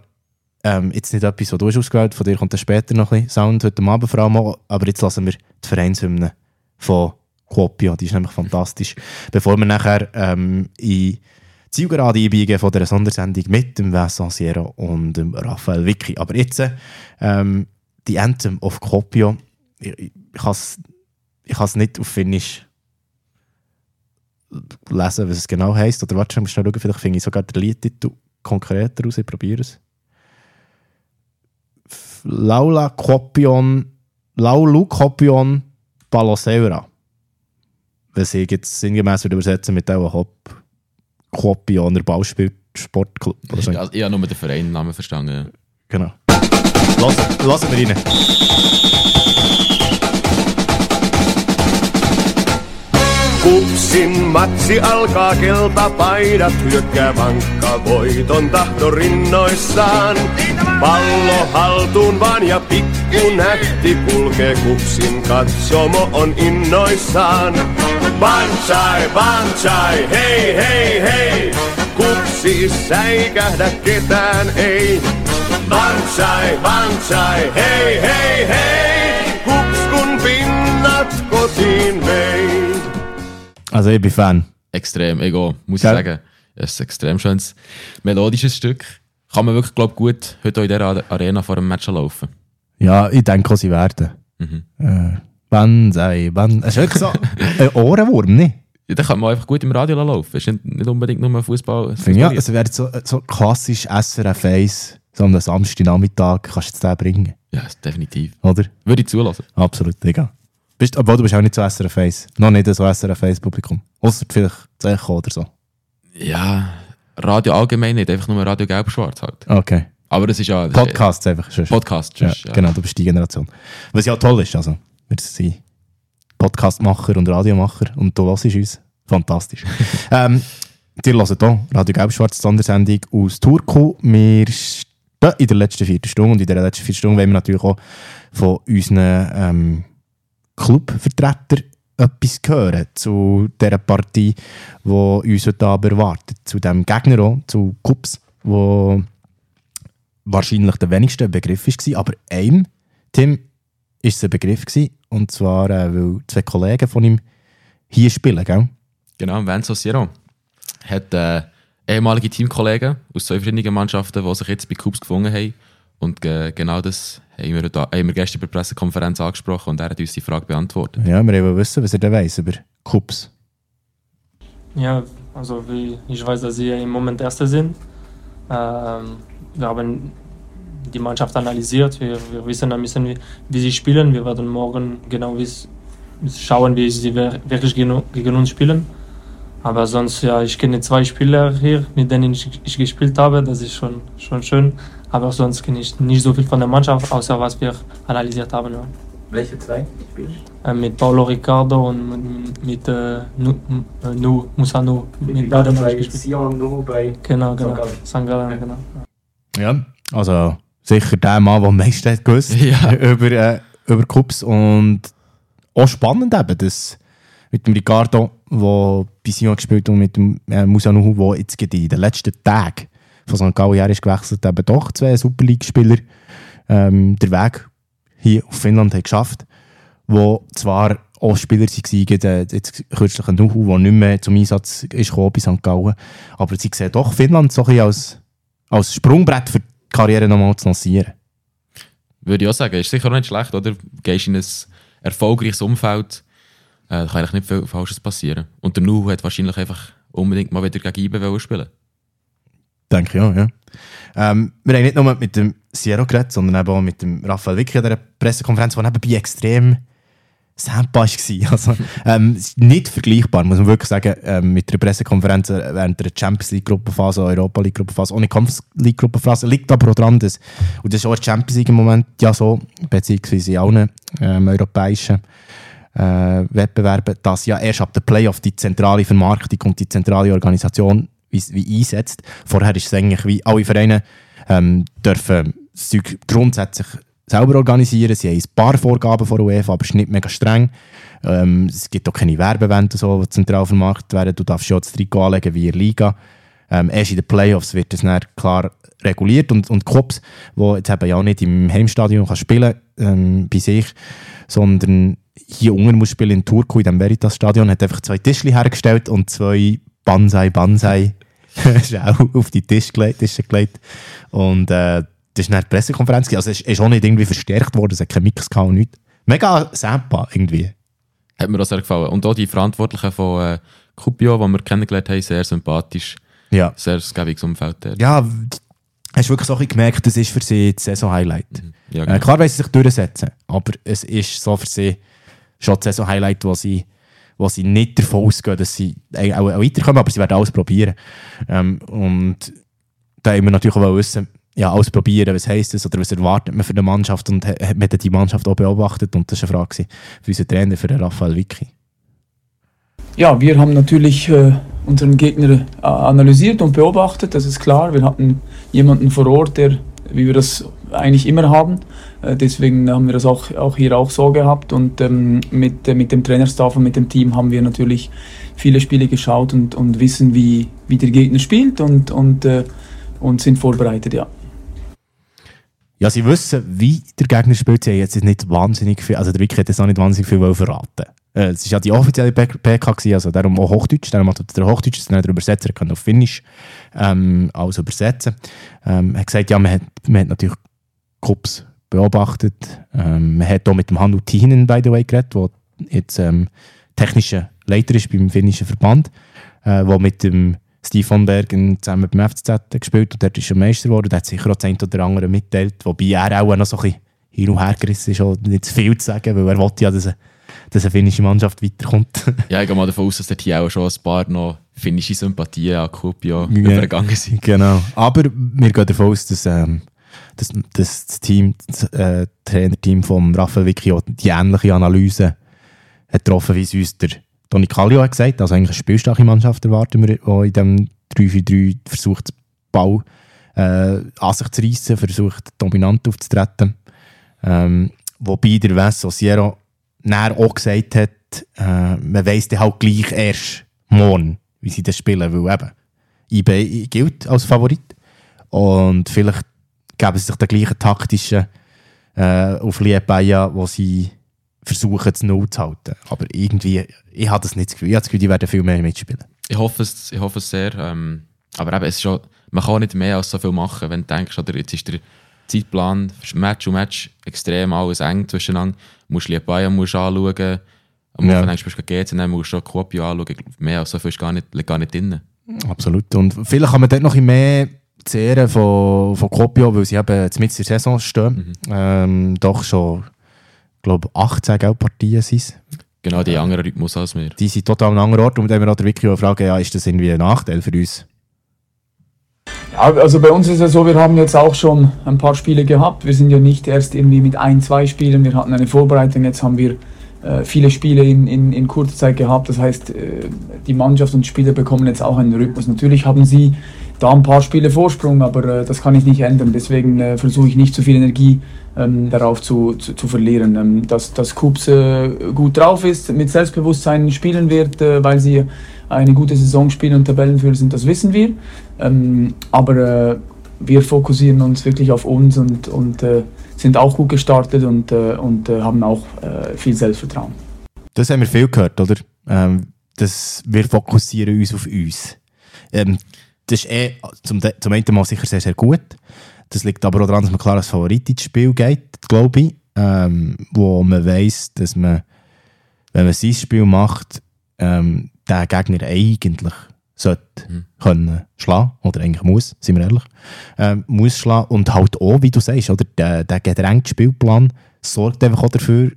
ähm, jetzt nicht etwas, was du hast ausgewählt von dir kommt dann später noch ein bisschen Sound heute Abend vor allem, aber jetzt lassen wir die Vereinshymne von Quopio, die ist nämlich fantastisch. <laughs> Bevor wir nachher ähm, in Zielgerade einbiegen von dieser Sondersendung mit dem Vincent Sierra und dem Raphael Vicky. Aber jetzt ähm, die Anthem of Quopio, ich, ich, ich kann es nicht auf Finnisch lesen, was es genau heisst. Oder warte, ich muss schnell schauen, vielleicht finde ich sogar den Liedtitel konkreter raus. Ich probiere es. Laula Quopion Laulu Kopion Baloseura. Was ich jetzt sinngemäß würde übersetzen mit dem Hop Kopioner Ballspiel Sportclub. Oder so. Ja, ich habe nur den Vereinnamen verstanden. Genau. Lass, lassen wir rein. Kupsin matsi alkaa, keltapaidat hyökkää vankka voiton tahto rinnoissaan. Pallo haltuun vaan ja pikku nätti kulkee kupsin katsomo on innoissaan. Banzai, banzai, hei hei hei, kupsi säikähdä ketään ei. Banzai, banzai, hei hei hei, kups kun pinnat kotiin vei. Also ich bin Fan. Extrem, egal, muss Gell? ich sagen. Es ist ein extrem schönes, melodisches Stück. Kann man wirklich, glaube gut heute in dieser Arena vor dem Match laufen. Ja, ich denke sie werden. Äh, Banzai, Banzai. Es ist wirklich so <laughs> ein Ohrenwurm, nicht? Ja, dann kann man einfach gut im Radio laufen. Es ist nicht, unbedingt nur Fußball. Ja, es wäre so, so klassisch SRF 1, so am Samstagnachmittag kannst du jetzt den bringen, ja, definitiv. oder? Würde ich zulassen. Absolut, egal. Bist, obwohl du bist auch nicht so SRF 1. Noch nicht so SRF 1 Publikum. Außer vielleicht zu Echo oder so. Ja, Radio allgemein nicht, einfach nur Radio Gelb-Schwarz halt. Okay. Aber das ist ja... Podcasts einfach. sonst. Podcast, Ja, sonst, ja. Genau, du bist die Generation. Was ja toll ist, also. Wir sind Podcastmacher und Radiomacher und du hörst uns. Fantastisch. <laughs> ähm, ihr hört hier Radio Gelb-Schwarz, Sondersendung aus Turku. Wir in der letzten vierten Stunde und in der letzten vierten Stunde wollen wir natürlich auch von unseren ähm, Clubvertretern etwas hören zu dieser Partie, die uns heute Abend erwartet. Zu dem Gegner auch, zu Kups, wo wahrscheinlich der wenigste Begriff war, aber einem, Tim, ist es ein Begriff gewesen, und zwar, äh, weil zwei Kollegen von ihm hier spielen, gell? Genau, Venzo Sierra hat äh, ehemalige Teamkollegen aus zwei verschiedenen Mannschaften, die sich jetzt bei Cubs gefunden haben. Und äh, genau das haben wir, da, haben wir gestern bei der Pressekonferenz angesprochen und er hat uns die Frage beantwortet. Ja, wir wollen wissen, was er da weiss über Kups. Ja, also wie ich weiß, dass sie im Moment Erste sind. Ähm, wir haben die Mannschaft analysiert. Wir, wir wissen ein bisschen, wie, wie sie spielen. Wir werden morgen genau schauen, wie sie wirklich gegen uns spielen. Aber sonst, ja, ich kenne zwei Spieler hier, mit denen ich, ich gespielt habe. Das ist schon, schon schön. Aber sonst kenne ich nicht so viel von der Mannschaft, außer was wir analysiert haben. Ja. Welche zwei Spieler? Äh, mit Paulo Ricardo und mit, mit äh, Nu, äh, Nu, Musa Nu. Mit beiden habe ich bei gespielt. Sion nur bei Genau, genau. St. Gallen, genau. Ja, also sicher der Mann, der am meisten hat gewusst <laughs> Ja. über, äh, über Kups. Und auch spannend eben, dass mit dem Ricardo, der bei Sion gespielt hat, und mit dem äh, Musanuhu, der jetzt in den letzten Tagen von St. Gallen her ist gewechselt, eben doch zwei Super League-Spieler ähm, den Weg hier auf Finnland haben geschafft wo zwar auch Spieler waren, äh, jetzt kürzlich ein Nuhu, der nicht mehr zum Einsatz ist bei St. Gallen, aber sie sehen doch Finnland so ein als, als Sprungbrett für die Karriere nochmal zu lancieren. Würde ich auch sagen, ist sicher nicht schlecht, oder? Gehst in ein erfolgreiches Umfeld, äh, da kann eigentlich nicht viel Falsches passieren. Und der Nu hat wahrscheinlich einfach unbedingt mal wieder gegen IBE spielen. Denke ich auch, ja. Ähm, wir haben nicht nur mit dem Sierra geredet, sondern eben auch mit dem Raphael Wicki an dieser Pressekonferenz, die nebenbei extrem sampa war. <laughs> Also, ähm, nicht vergleichbar, muss man wirklich sagen, ähm, mit der Pressekonferenz während der Champions League Gruppenphase, Europa League Gruppenphase, ohne Conference League Gruppenphase. Liegt aber auch daran, dass, und das ist auch der Champions League im Moment ja so, beziehungsweise in allen ähm, europäischen äh, Wettbewerben, dass ja erst ab der Playoff die zentrale Vermarktung und die zentrale Organisation wie, wie einsetzt. Vorher ist es eigentlich wie alle Vereine ähm, dürfen Zeug grundsätzlich selber organisieren. Sie haben ein paar Vorgaben von UEFA, aber es ist nicht mega streng. Ähm, es gibt auch keine Werbewände, so, die zentral vermarktet werden. Du darfst schon das Trikot anlegen wie in der Liga. Ähm, erst in den Playoffs wird das dann klar reguliert und, und Clubs, die jetzt eben ja auch nicht im Heimstadion kann spielen ähm, bei sich, sondern hier unten muss spielen in Turku, in dem Veritas-Stadion, hat einfach zwei Tischchen hergestellt und zwei Banzai Banzai <laughs> auch auf die Tisch gelegt, Tische gelegt. Und äh, das dann die Pressekonferenz. Also es ist auch nicht irgendwie verstärkt worden, es hat keine Mix gehabt und nichts. Mega Sampa irgendwie. Hat mir auch sehr gefallen. Und auch die Verantwortlichen von äh, Cupio, die wir kennengelernt haben, sehr sympathisch. Ja. Sehr gäbiges Umfeld dort. Ja, hast du wirklich so gemerkt, das ist für sie das Saison-Highlight. Ja, Äh, genau. klar wollen sie sich durchsetzen, aber es ist so für sie schon das Saison-Highlight, wo sie, wo sie nicht davon ausgehen, dass sie auch, weiterkommen, aber sie werden alles probieren. Ähm, und da haben wir natürlich auch wissen, ja, alles probieren, was heisst das oder was erwartet man für eine Mannschaft und ha- hat man die Mannschaft auch beobachtet und das war eine Frage für unseren Trainer, für Raphael Vicky. Ja, wir haben natürlich äh, unseren Gegner äh, analysiert und beobachtet, das ist klar. Wir hatten jemanden vor Ort, der, wie wir das eigentlich immer haben, äh, deswegen haben wir das auch, auch hier auch so gehabt und ähm, mit, äh, mit dem Trainerstaff und mit dem Team haben wir natürlich viele Spiele geschaut und, und wissen, wie, wie der Gegner spielt und, und, äh, und sind vorbereitet, ja. Ja, sie wissen, wie der Gegner spielt. Sie haben jetzt nicht wahnsinnig viel, also der Vicky hat jetzt auch nicht wahnsinnig viel verraten. Äh, Es war ja die offizielle PK, also darum auch Hochdeutsch. Darum hat der Hochdeutsch, dann der Übersetzer kann auf Finnisch ähm, alles übersetzen. Ähm, er hat gesagt, ja, man hat, man hat natürlich Kups beobachtet. Ähm, man hat auch mit dem Hannu Tihinen, by the way, geredet, der jetzt ähm, technischer Leiter ist beim finnischen Verband, äh, der mit dem Steve von Bergen zusammen beim FCZ gespielt und dort ist er Meister geworden. Der hat sicher auch das eine oder andere mitteilt, wobei er auch noch so ein bisschen hin und her gerissen ist, und nicht zu viel zu sagen, weil er wollte ja, dass eine, dass eine finnische Mannschaft weiterkommt. <laughs> Ja, ich gehe mal davon aus, dass dort hier auch schon ein paar noch finnische Sympathien an Kuopio Ja. übergegangen sind. genau. Aber wir gehen davon aus, dass, ähm, dass, dass das Team, das äh, Trainerteam von Raphael Vicky auch die ähnliche Analyse hat getroffen, wie es uns der Toni Kallio hat gesagt. Also eigentlich eine spielstarke Mannschaft erwarten wir, die in diesem 3-4-3 versucht, den Ball äh, an sich zu reissen, versucht dominant aufzutreten. Ähm, wobei der Wes Osiero näher auch gesagt hat, äh, man weiss dann halt gleich erst morgen, wie sie das spielen, weil eben IB gilt als Favorit und vielleicht geben sie sich den gleichen taktischen äh, auf Liebeja, wo sie versuchen, zu Null zu halten. Aber irgendwie, ich habe das nicht das Gefühl. Ich habe das Gefühl, die werden viel mehr mitspielen. Ich hoffe es, ich hoffe es sehr. Ähm, aber eben, es ist schon, man kann nicht mehr als so viel machen, wenn du denkst, oder jetzt ist der Zeitplan Match und Match extrem alles eng zwischeneinander. Du musst Liebaya musst anschauen. Am Ja. Anfang denkst du, du GC nehmen, musst du auch Kuopio anschauen. Mehr als so viel ist gar nicht, gar nicht drin. Absolut. Und vielleicht kann man dort noch ein mehr zehren von, von Kopio, weil sie eben in der Saison stehen. Ähm, doch schon, glaube 18 Geldpartien sind es. Genau, die anderen Rhythmus als wir. Die sind total an einem anderen Ort und dann haben wir auch Vicky fragen, ja, ist das irgendwie ein Nachteil für uns? Also bei uns ist es so, wir haben jetzt auch schon ein paar Spiele gehabt. Wir sind ja nicht erst irgendwie mit ein, zwei Spielen. Wir hatten eine Vorbereitung, jetzt haben wir äh, viele Spiele in, in, in kurzer Zeit gehabt. Das heißt, äh, die Mannschaft und Spieler bekommen jetzt auch einen Rhythmus. Natürlich haben sie da ein paar Spiele Vorsprung, aber äh, das kann ich nicht ändern. Deswegen äh, versuche ich nicht zu viel Energie ähm, darauf zu, zu, zu verlieren. Ähm, dass, dass Kups äh, gut drauf ist, mit Selbstbewusstsein spielen wird, äh, weil sie eine gute Saison spielen und Tabellenführer sind, das wissen wir. Ähm, aber äh, wir fokussieren uns wirklich auf uns und, und äh, sind auch gut gestartet und, äh, und äh, haben auch äh, viel Selbstvertrauen. Das haben wir viel gehört, oder? Ähm, dass wir fokussieren uns auf uns. Ähm, das ist eh zum, zum einen Mal sicher sehr, sehr gut. Das liegt aber auch daran, dass man klar als Favorit ins Spiel geht, glaube ich. Ähm, wo man weiss, dass man, wenn man sein Spiel macht, ähm, den Gegner eigentlich sollte können schlagen, oder eigentlich muss, sind wir ehrlich, ähm, muss schlagen und halt auch, wie du sagst, oder, der, der gedrängte Spielplan sorgt einfach auch dafür,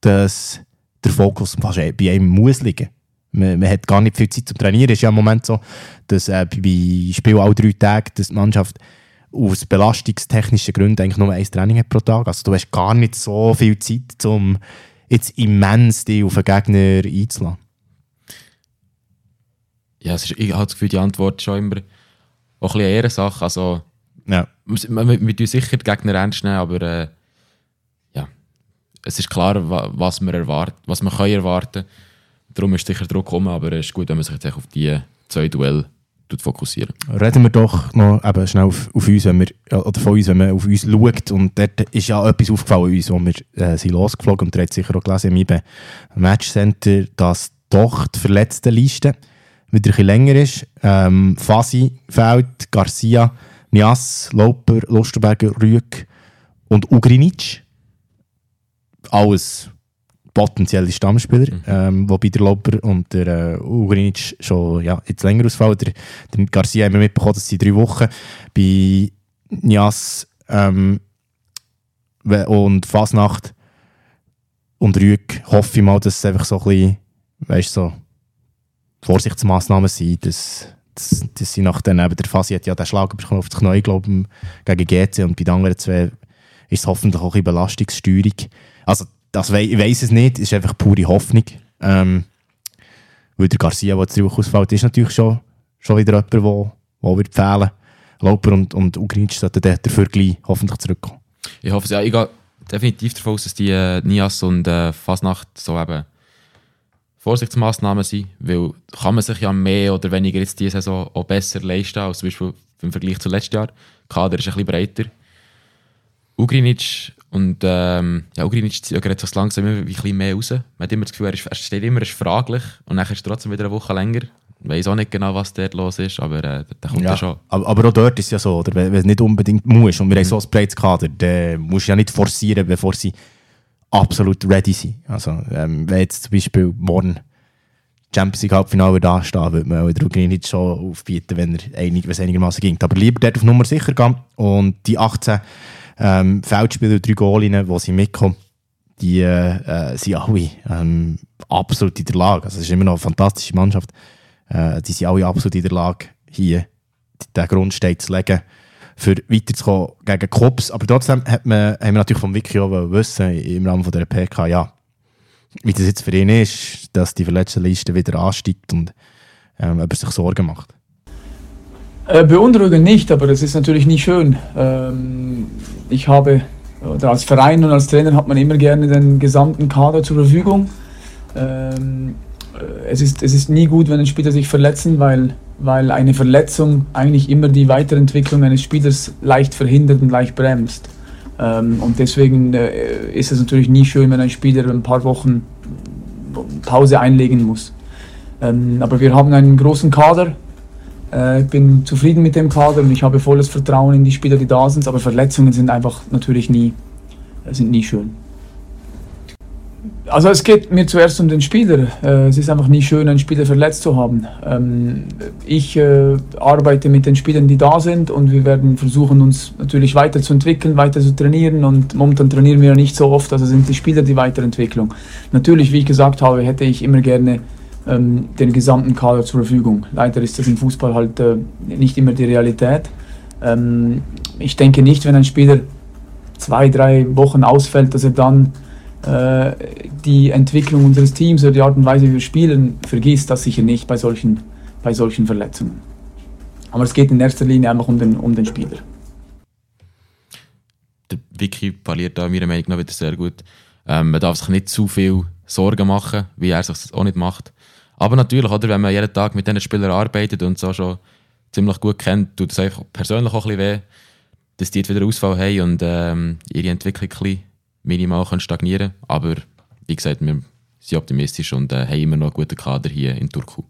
dass der Fokus fast bei einem muss liegen. Man, man hat gar nicht viel Zeit zum Trainieren. Es ist ja im Moment so, dass äh, bei Spielen alle drei Tage dass die Mannschaft aus belastungstechnischen Gründen eigentlich nur ein Training hat pro Tag. Also du hast gar nicht so viel Zeit, um jetzt immens dich auf den Gegner einzulassen. Ja, es ist, ich habe das Gefühl, die Antwort ist schon immer auch ein bisschen eine Ehrensache. Also, Ja. wir, wir, sicher die Gegner ernst nehmen, aber äh, ja, es ist klar, wa- was wir, erwart was wir können erwarten Darum ist sicher Druck gekommen, aber es ist gut, wenn man sich jetzt auf die zwei Duelle fokussieren. Reden wir doch noch eben schnell auf, auf uns, wenn wir, oder von uns, wenn man auf uns schaut. Und dort ist ja etwas aufgefallen uns, wo wir äh, sind losgeflogen und ihr habt sicher auch gelesen im IBE Matchcenter, dass doch die Verletztenliste wieder ein bisschen länger ist. Ähm, Fasi fehlt, Garcia, Nias, Lauper, Lustenberger, Rüeg und Ugrinic. Alles potenzielle Stammspieler, ähm, wobei der Lauper und der äh, Ugrinic schon ja, jetzt länger ausfallen. Der, der Garcia haben wir mitbekommen, dass sie drei Wochen bei Nias ähm, und Fasnacht und Rüg hoffe ich mal, dass es einfach so ein bisschen, weißt, so Vorsichtsmaßnahmen sind, dass, dass, dass sie nach dann der Fasi hat ja den Schlag bekommen auf das Knie, glaube ich, gegen GC und bei den anderen zwei ist es hoffentlich auch ein bisschen Belastungssteuerung. Also, das wei ich weiß es nicht, es ist einfach pure Hoffnung. Ähm, weil der Garcia, der zurück ausfällt, ist natürlich schon, schon wieder jemand, der, der wird fehlen. Lauper und, und Ugrinc sollten dafür gleich hoffentlich zurückkommen. Ich hoffe es ja. Ich gehe definitiv davon aus, dass die äh, Nias und äh, Fasnacht so eben Vorsichtsmaßnahmen sind, weil kann man sich ja mehr oder weniger jetzt diese Saison auch besser leisten als zum Beispiel im Vergleich zu letztes Jahr. Der Kader ist ein bisschen breiter. Ugrinic und ähm, ja, Ugrinic zieht ja so langsam immer ein bisschen mehr raus. Man hat immer das Gefühl, er, ist, er steht immer, er ist fraglich und dann ist er trotzdem wieder eine Woche länger. Ich weiß auch nicht genau, was dort los ist, aber äh, der kommt ja, schon. Aber, aber auch dort ist es ja so, oder? Wenn, es nicht unbedingt muss und wir haben so ein breites Kader, dann musst du ja nicht forcieren, bevor sie absolut ready sind. Also, ähm, wenn jetzt zum Beispiel morgen Champions League Halbfinale da stehen, würde man der Ugrinic schon aufbieten, wenn er einig, es einigermaßen ging. Aber lieber dort auf Nummer sicher gehen und die 18 ähm, Feldspieler drei Goalinnen, die sie mitkommen, die äh, sind alle ähm, absolut in der Lage. Also es ist immer noch eine fantastische Mannschaft. Äh, die sind alle absolut in der Lage, hier den Grundstein zu legen, für weiterzukommen gegen Kops. Aber trotzdem hat man, haben wir natürlich vom Wiki auch wissen, im Rahmen von der PK, ja, wie das jetzt für ihn ist, dass die verletzten Liste wieder ansteigt und ähm, ob er sich Sorgen macht. Äh, beunruhigend nicht, aber es ist natürlich nie schön. Ähm, ich habe, als Verein und als Trainer hat man immer gerne den gesamten Kader zur Verfügung. Ähm, äh, es, ist, es ist nie gut, wenn ein Spieler sich verletzen, weil, weil eine Verletzung eigentlich immer die Weiterentwicklung eines Spielers leicht verhindert und leicht bremst. Ähm, und deswegen äh, ist es natürlich nie schön, wenn ein Spieler ein paar Wochen Pause einlegen muss. Ähm, aber wir haben einen großen Kader. Äh, ich bin zufrieden mit dem Kader und ich habe volles Vertrauen in die Spieler, die da sind. Aber Verletzungen sind einfach natürlich nie, äh, sind nie schön. Also es geht mir zuerst um den Spieler. Äh, es ist einfach nie schön, einen Spieler verletzt zu haben. Ähm, ich äh, arbeite mit den Spielern, die da sind und wir werden versuchen, uns natürlich weiterzuentwickeln, weiter zu trainieren und momentan trainieren wir ja nicht so oft, also sind die Spieler die Weiterentwicklung. Natürlich, wie ich gesagt habe, hätte ich immer gerne ähm, den gesamten Kader zur Verfügung. Leider ist das im Fußball halt äh, nicht immer die Realität. Ähm, ich denke nicht, wenn ein Spieler zwei, drei Wochen ausfällt, dass er dann die Entwicklung unseres Teams oder die Art und Weise, wie wir spielen, vergisst das sicher nicht bei solchen, bei solchen Verletzungen. Aber es geht in erster Linie einfach um den, um den Spieler. Der Vicky parliert da meiner Meinung nach wieder sehr gut. Ähm, man darf sich nicht zu viel Sorgen machen, wie er das auch nicht macht. Aber natürlich, oder, wenn man jeden Tag mit diesen Spielern arbeitet und so schon ziemlich gut kennt, tut es einfach persönlich auch ein bisschen weh, dass die jetzt wieder Ausfall haben und ähm, ihre Entwicklung ein bisschen minimal können stagnieren Aber wie gesagt, wir sind optimistisch und äh, haben immer noch einen guten Kader hier in Turku.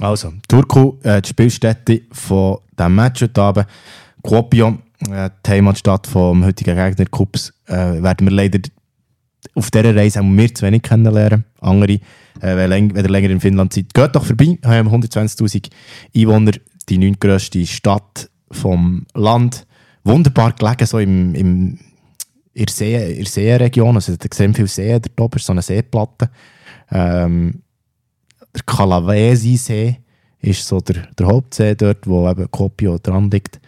Also, Turku, äh, die Spielstätte von diesem Match heute Abend. Kuopio, äh, die Heimatstadt vom heutigen Gegner Kups, äh, werden wir leider auf dieser Reise haben wir zu wenig kennenlernen. Andere, äh, wenn, ihr länger in Finnland seid, geht doch vorbei. Wir haben 120'000 Einwohner, die neuntgrösste Stadt vom Land. Wunderbar gelegen, so im, im in der, See, in also da sehen viele Seen dort oben, so eine Seeplatte. Ähm, der Calavesi-See ist so der, der Hauptsee dort, wo eben Kuopio dran liegt.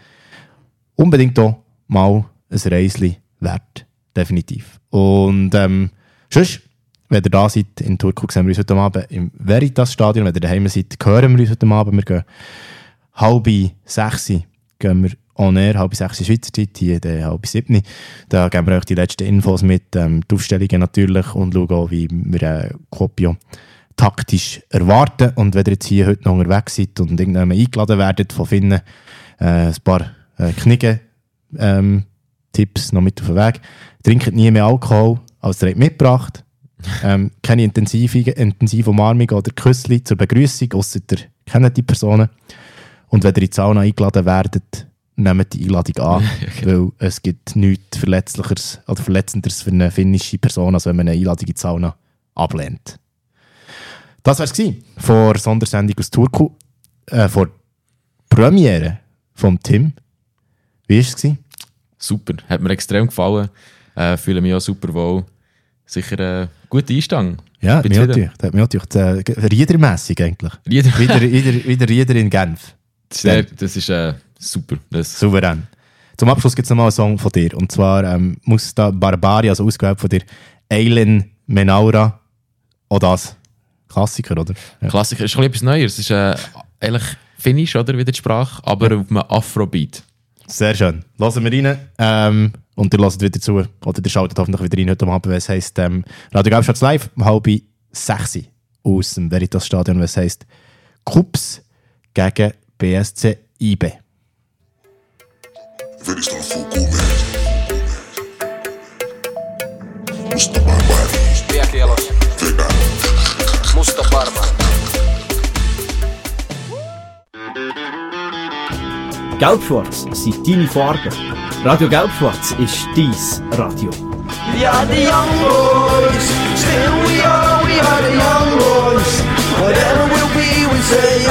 Unbedingt hier mal ein Reisli wert, definitiv. Und ähm, sonst, wenn ihr da seid in Turku, sehen wir uns heute Abend im Veritas-Stadion. Wenn ihr daheim seid, hören wir uns heute Abend. Wir gehen halb sechs gehen wir on air, halb sechs Schweizer Zeit, hier dann halb sieben. Da geben wir euch die letzten Infos mit, ähm, die Aufstellungen natürlich und schauen auch, wie wir äh, Kopio taktisch erwarten. Und wenn ihr jetzt hier heute noch unterwegs seid und irgendwann eingeladen werdet von Finnen, äh, ein paar äh, Knicken, ähm, Tipps noch mit auf den Weg. Trinkt nie mehr Alkohol, als ihr mitgebracht. <laughs> ähm, keine intensive, intensive Umarmung oder Küssli zur Begrüßung, außer ihr kennt die Personen. Und wenn ihr in die Sauna eingeladen werdet, nehmt die Einladung an, <laughs> weil es gibt nichts Verletzlicheres oder Verletzenderes für eine finnische Person, als wenn man eine Einladung in die Sauna ablehnt. Das war es vor der Sondersendung aus Turku, äh, vor Premiere vom Tim. Wie war es? Super, hat mir extrem gefallen. Äh, fühle mich auch super wohl. Sicher ein guter Einstand. Ja, mir natürlich. Hat mich natürlich äh, Riedermässig eigentlich. Rieder- wieder, wieder, wieder Rieder in Genf. Sehr, das ist äh, super. Das, Souverän. Zum Abschluss gibt es nochmal einen Song von dir. Und zwar ähm, Musta Barbari, also ausgewählt von dir. Eilen Menaura. Auch das. Klassiker, oder? Ja. Klassiker ist schon etwas Neues. Es ist äh, eigentlich Finnisch, oder? Wie die Sprache, aber auf einem Afrobeat. Sehr schön. Lassen wir rein. Ähm, und ihr lasst wieder zu. Oder ihr schaltet hoffentlich wieder rein heute Abend, weil es heisst ähm, Radio Gelbschatz live um halb sechs aus dem Veritas Stadion, was heisst Kups gegen BSC IB. Vielä Musta Parma. Gelbschwarz sind deine Farben. Radio Gelbschwarz ist dies Radio. We are the young boys, still we are, we are the young boys. Whatever we'll be, we say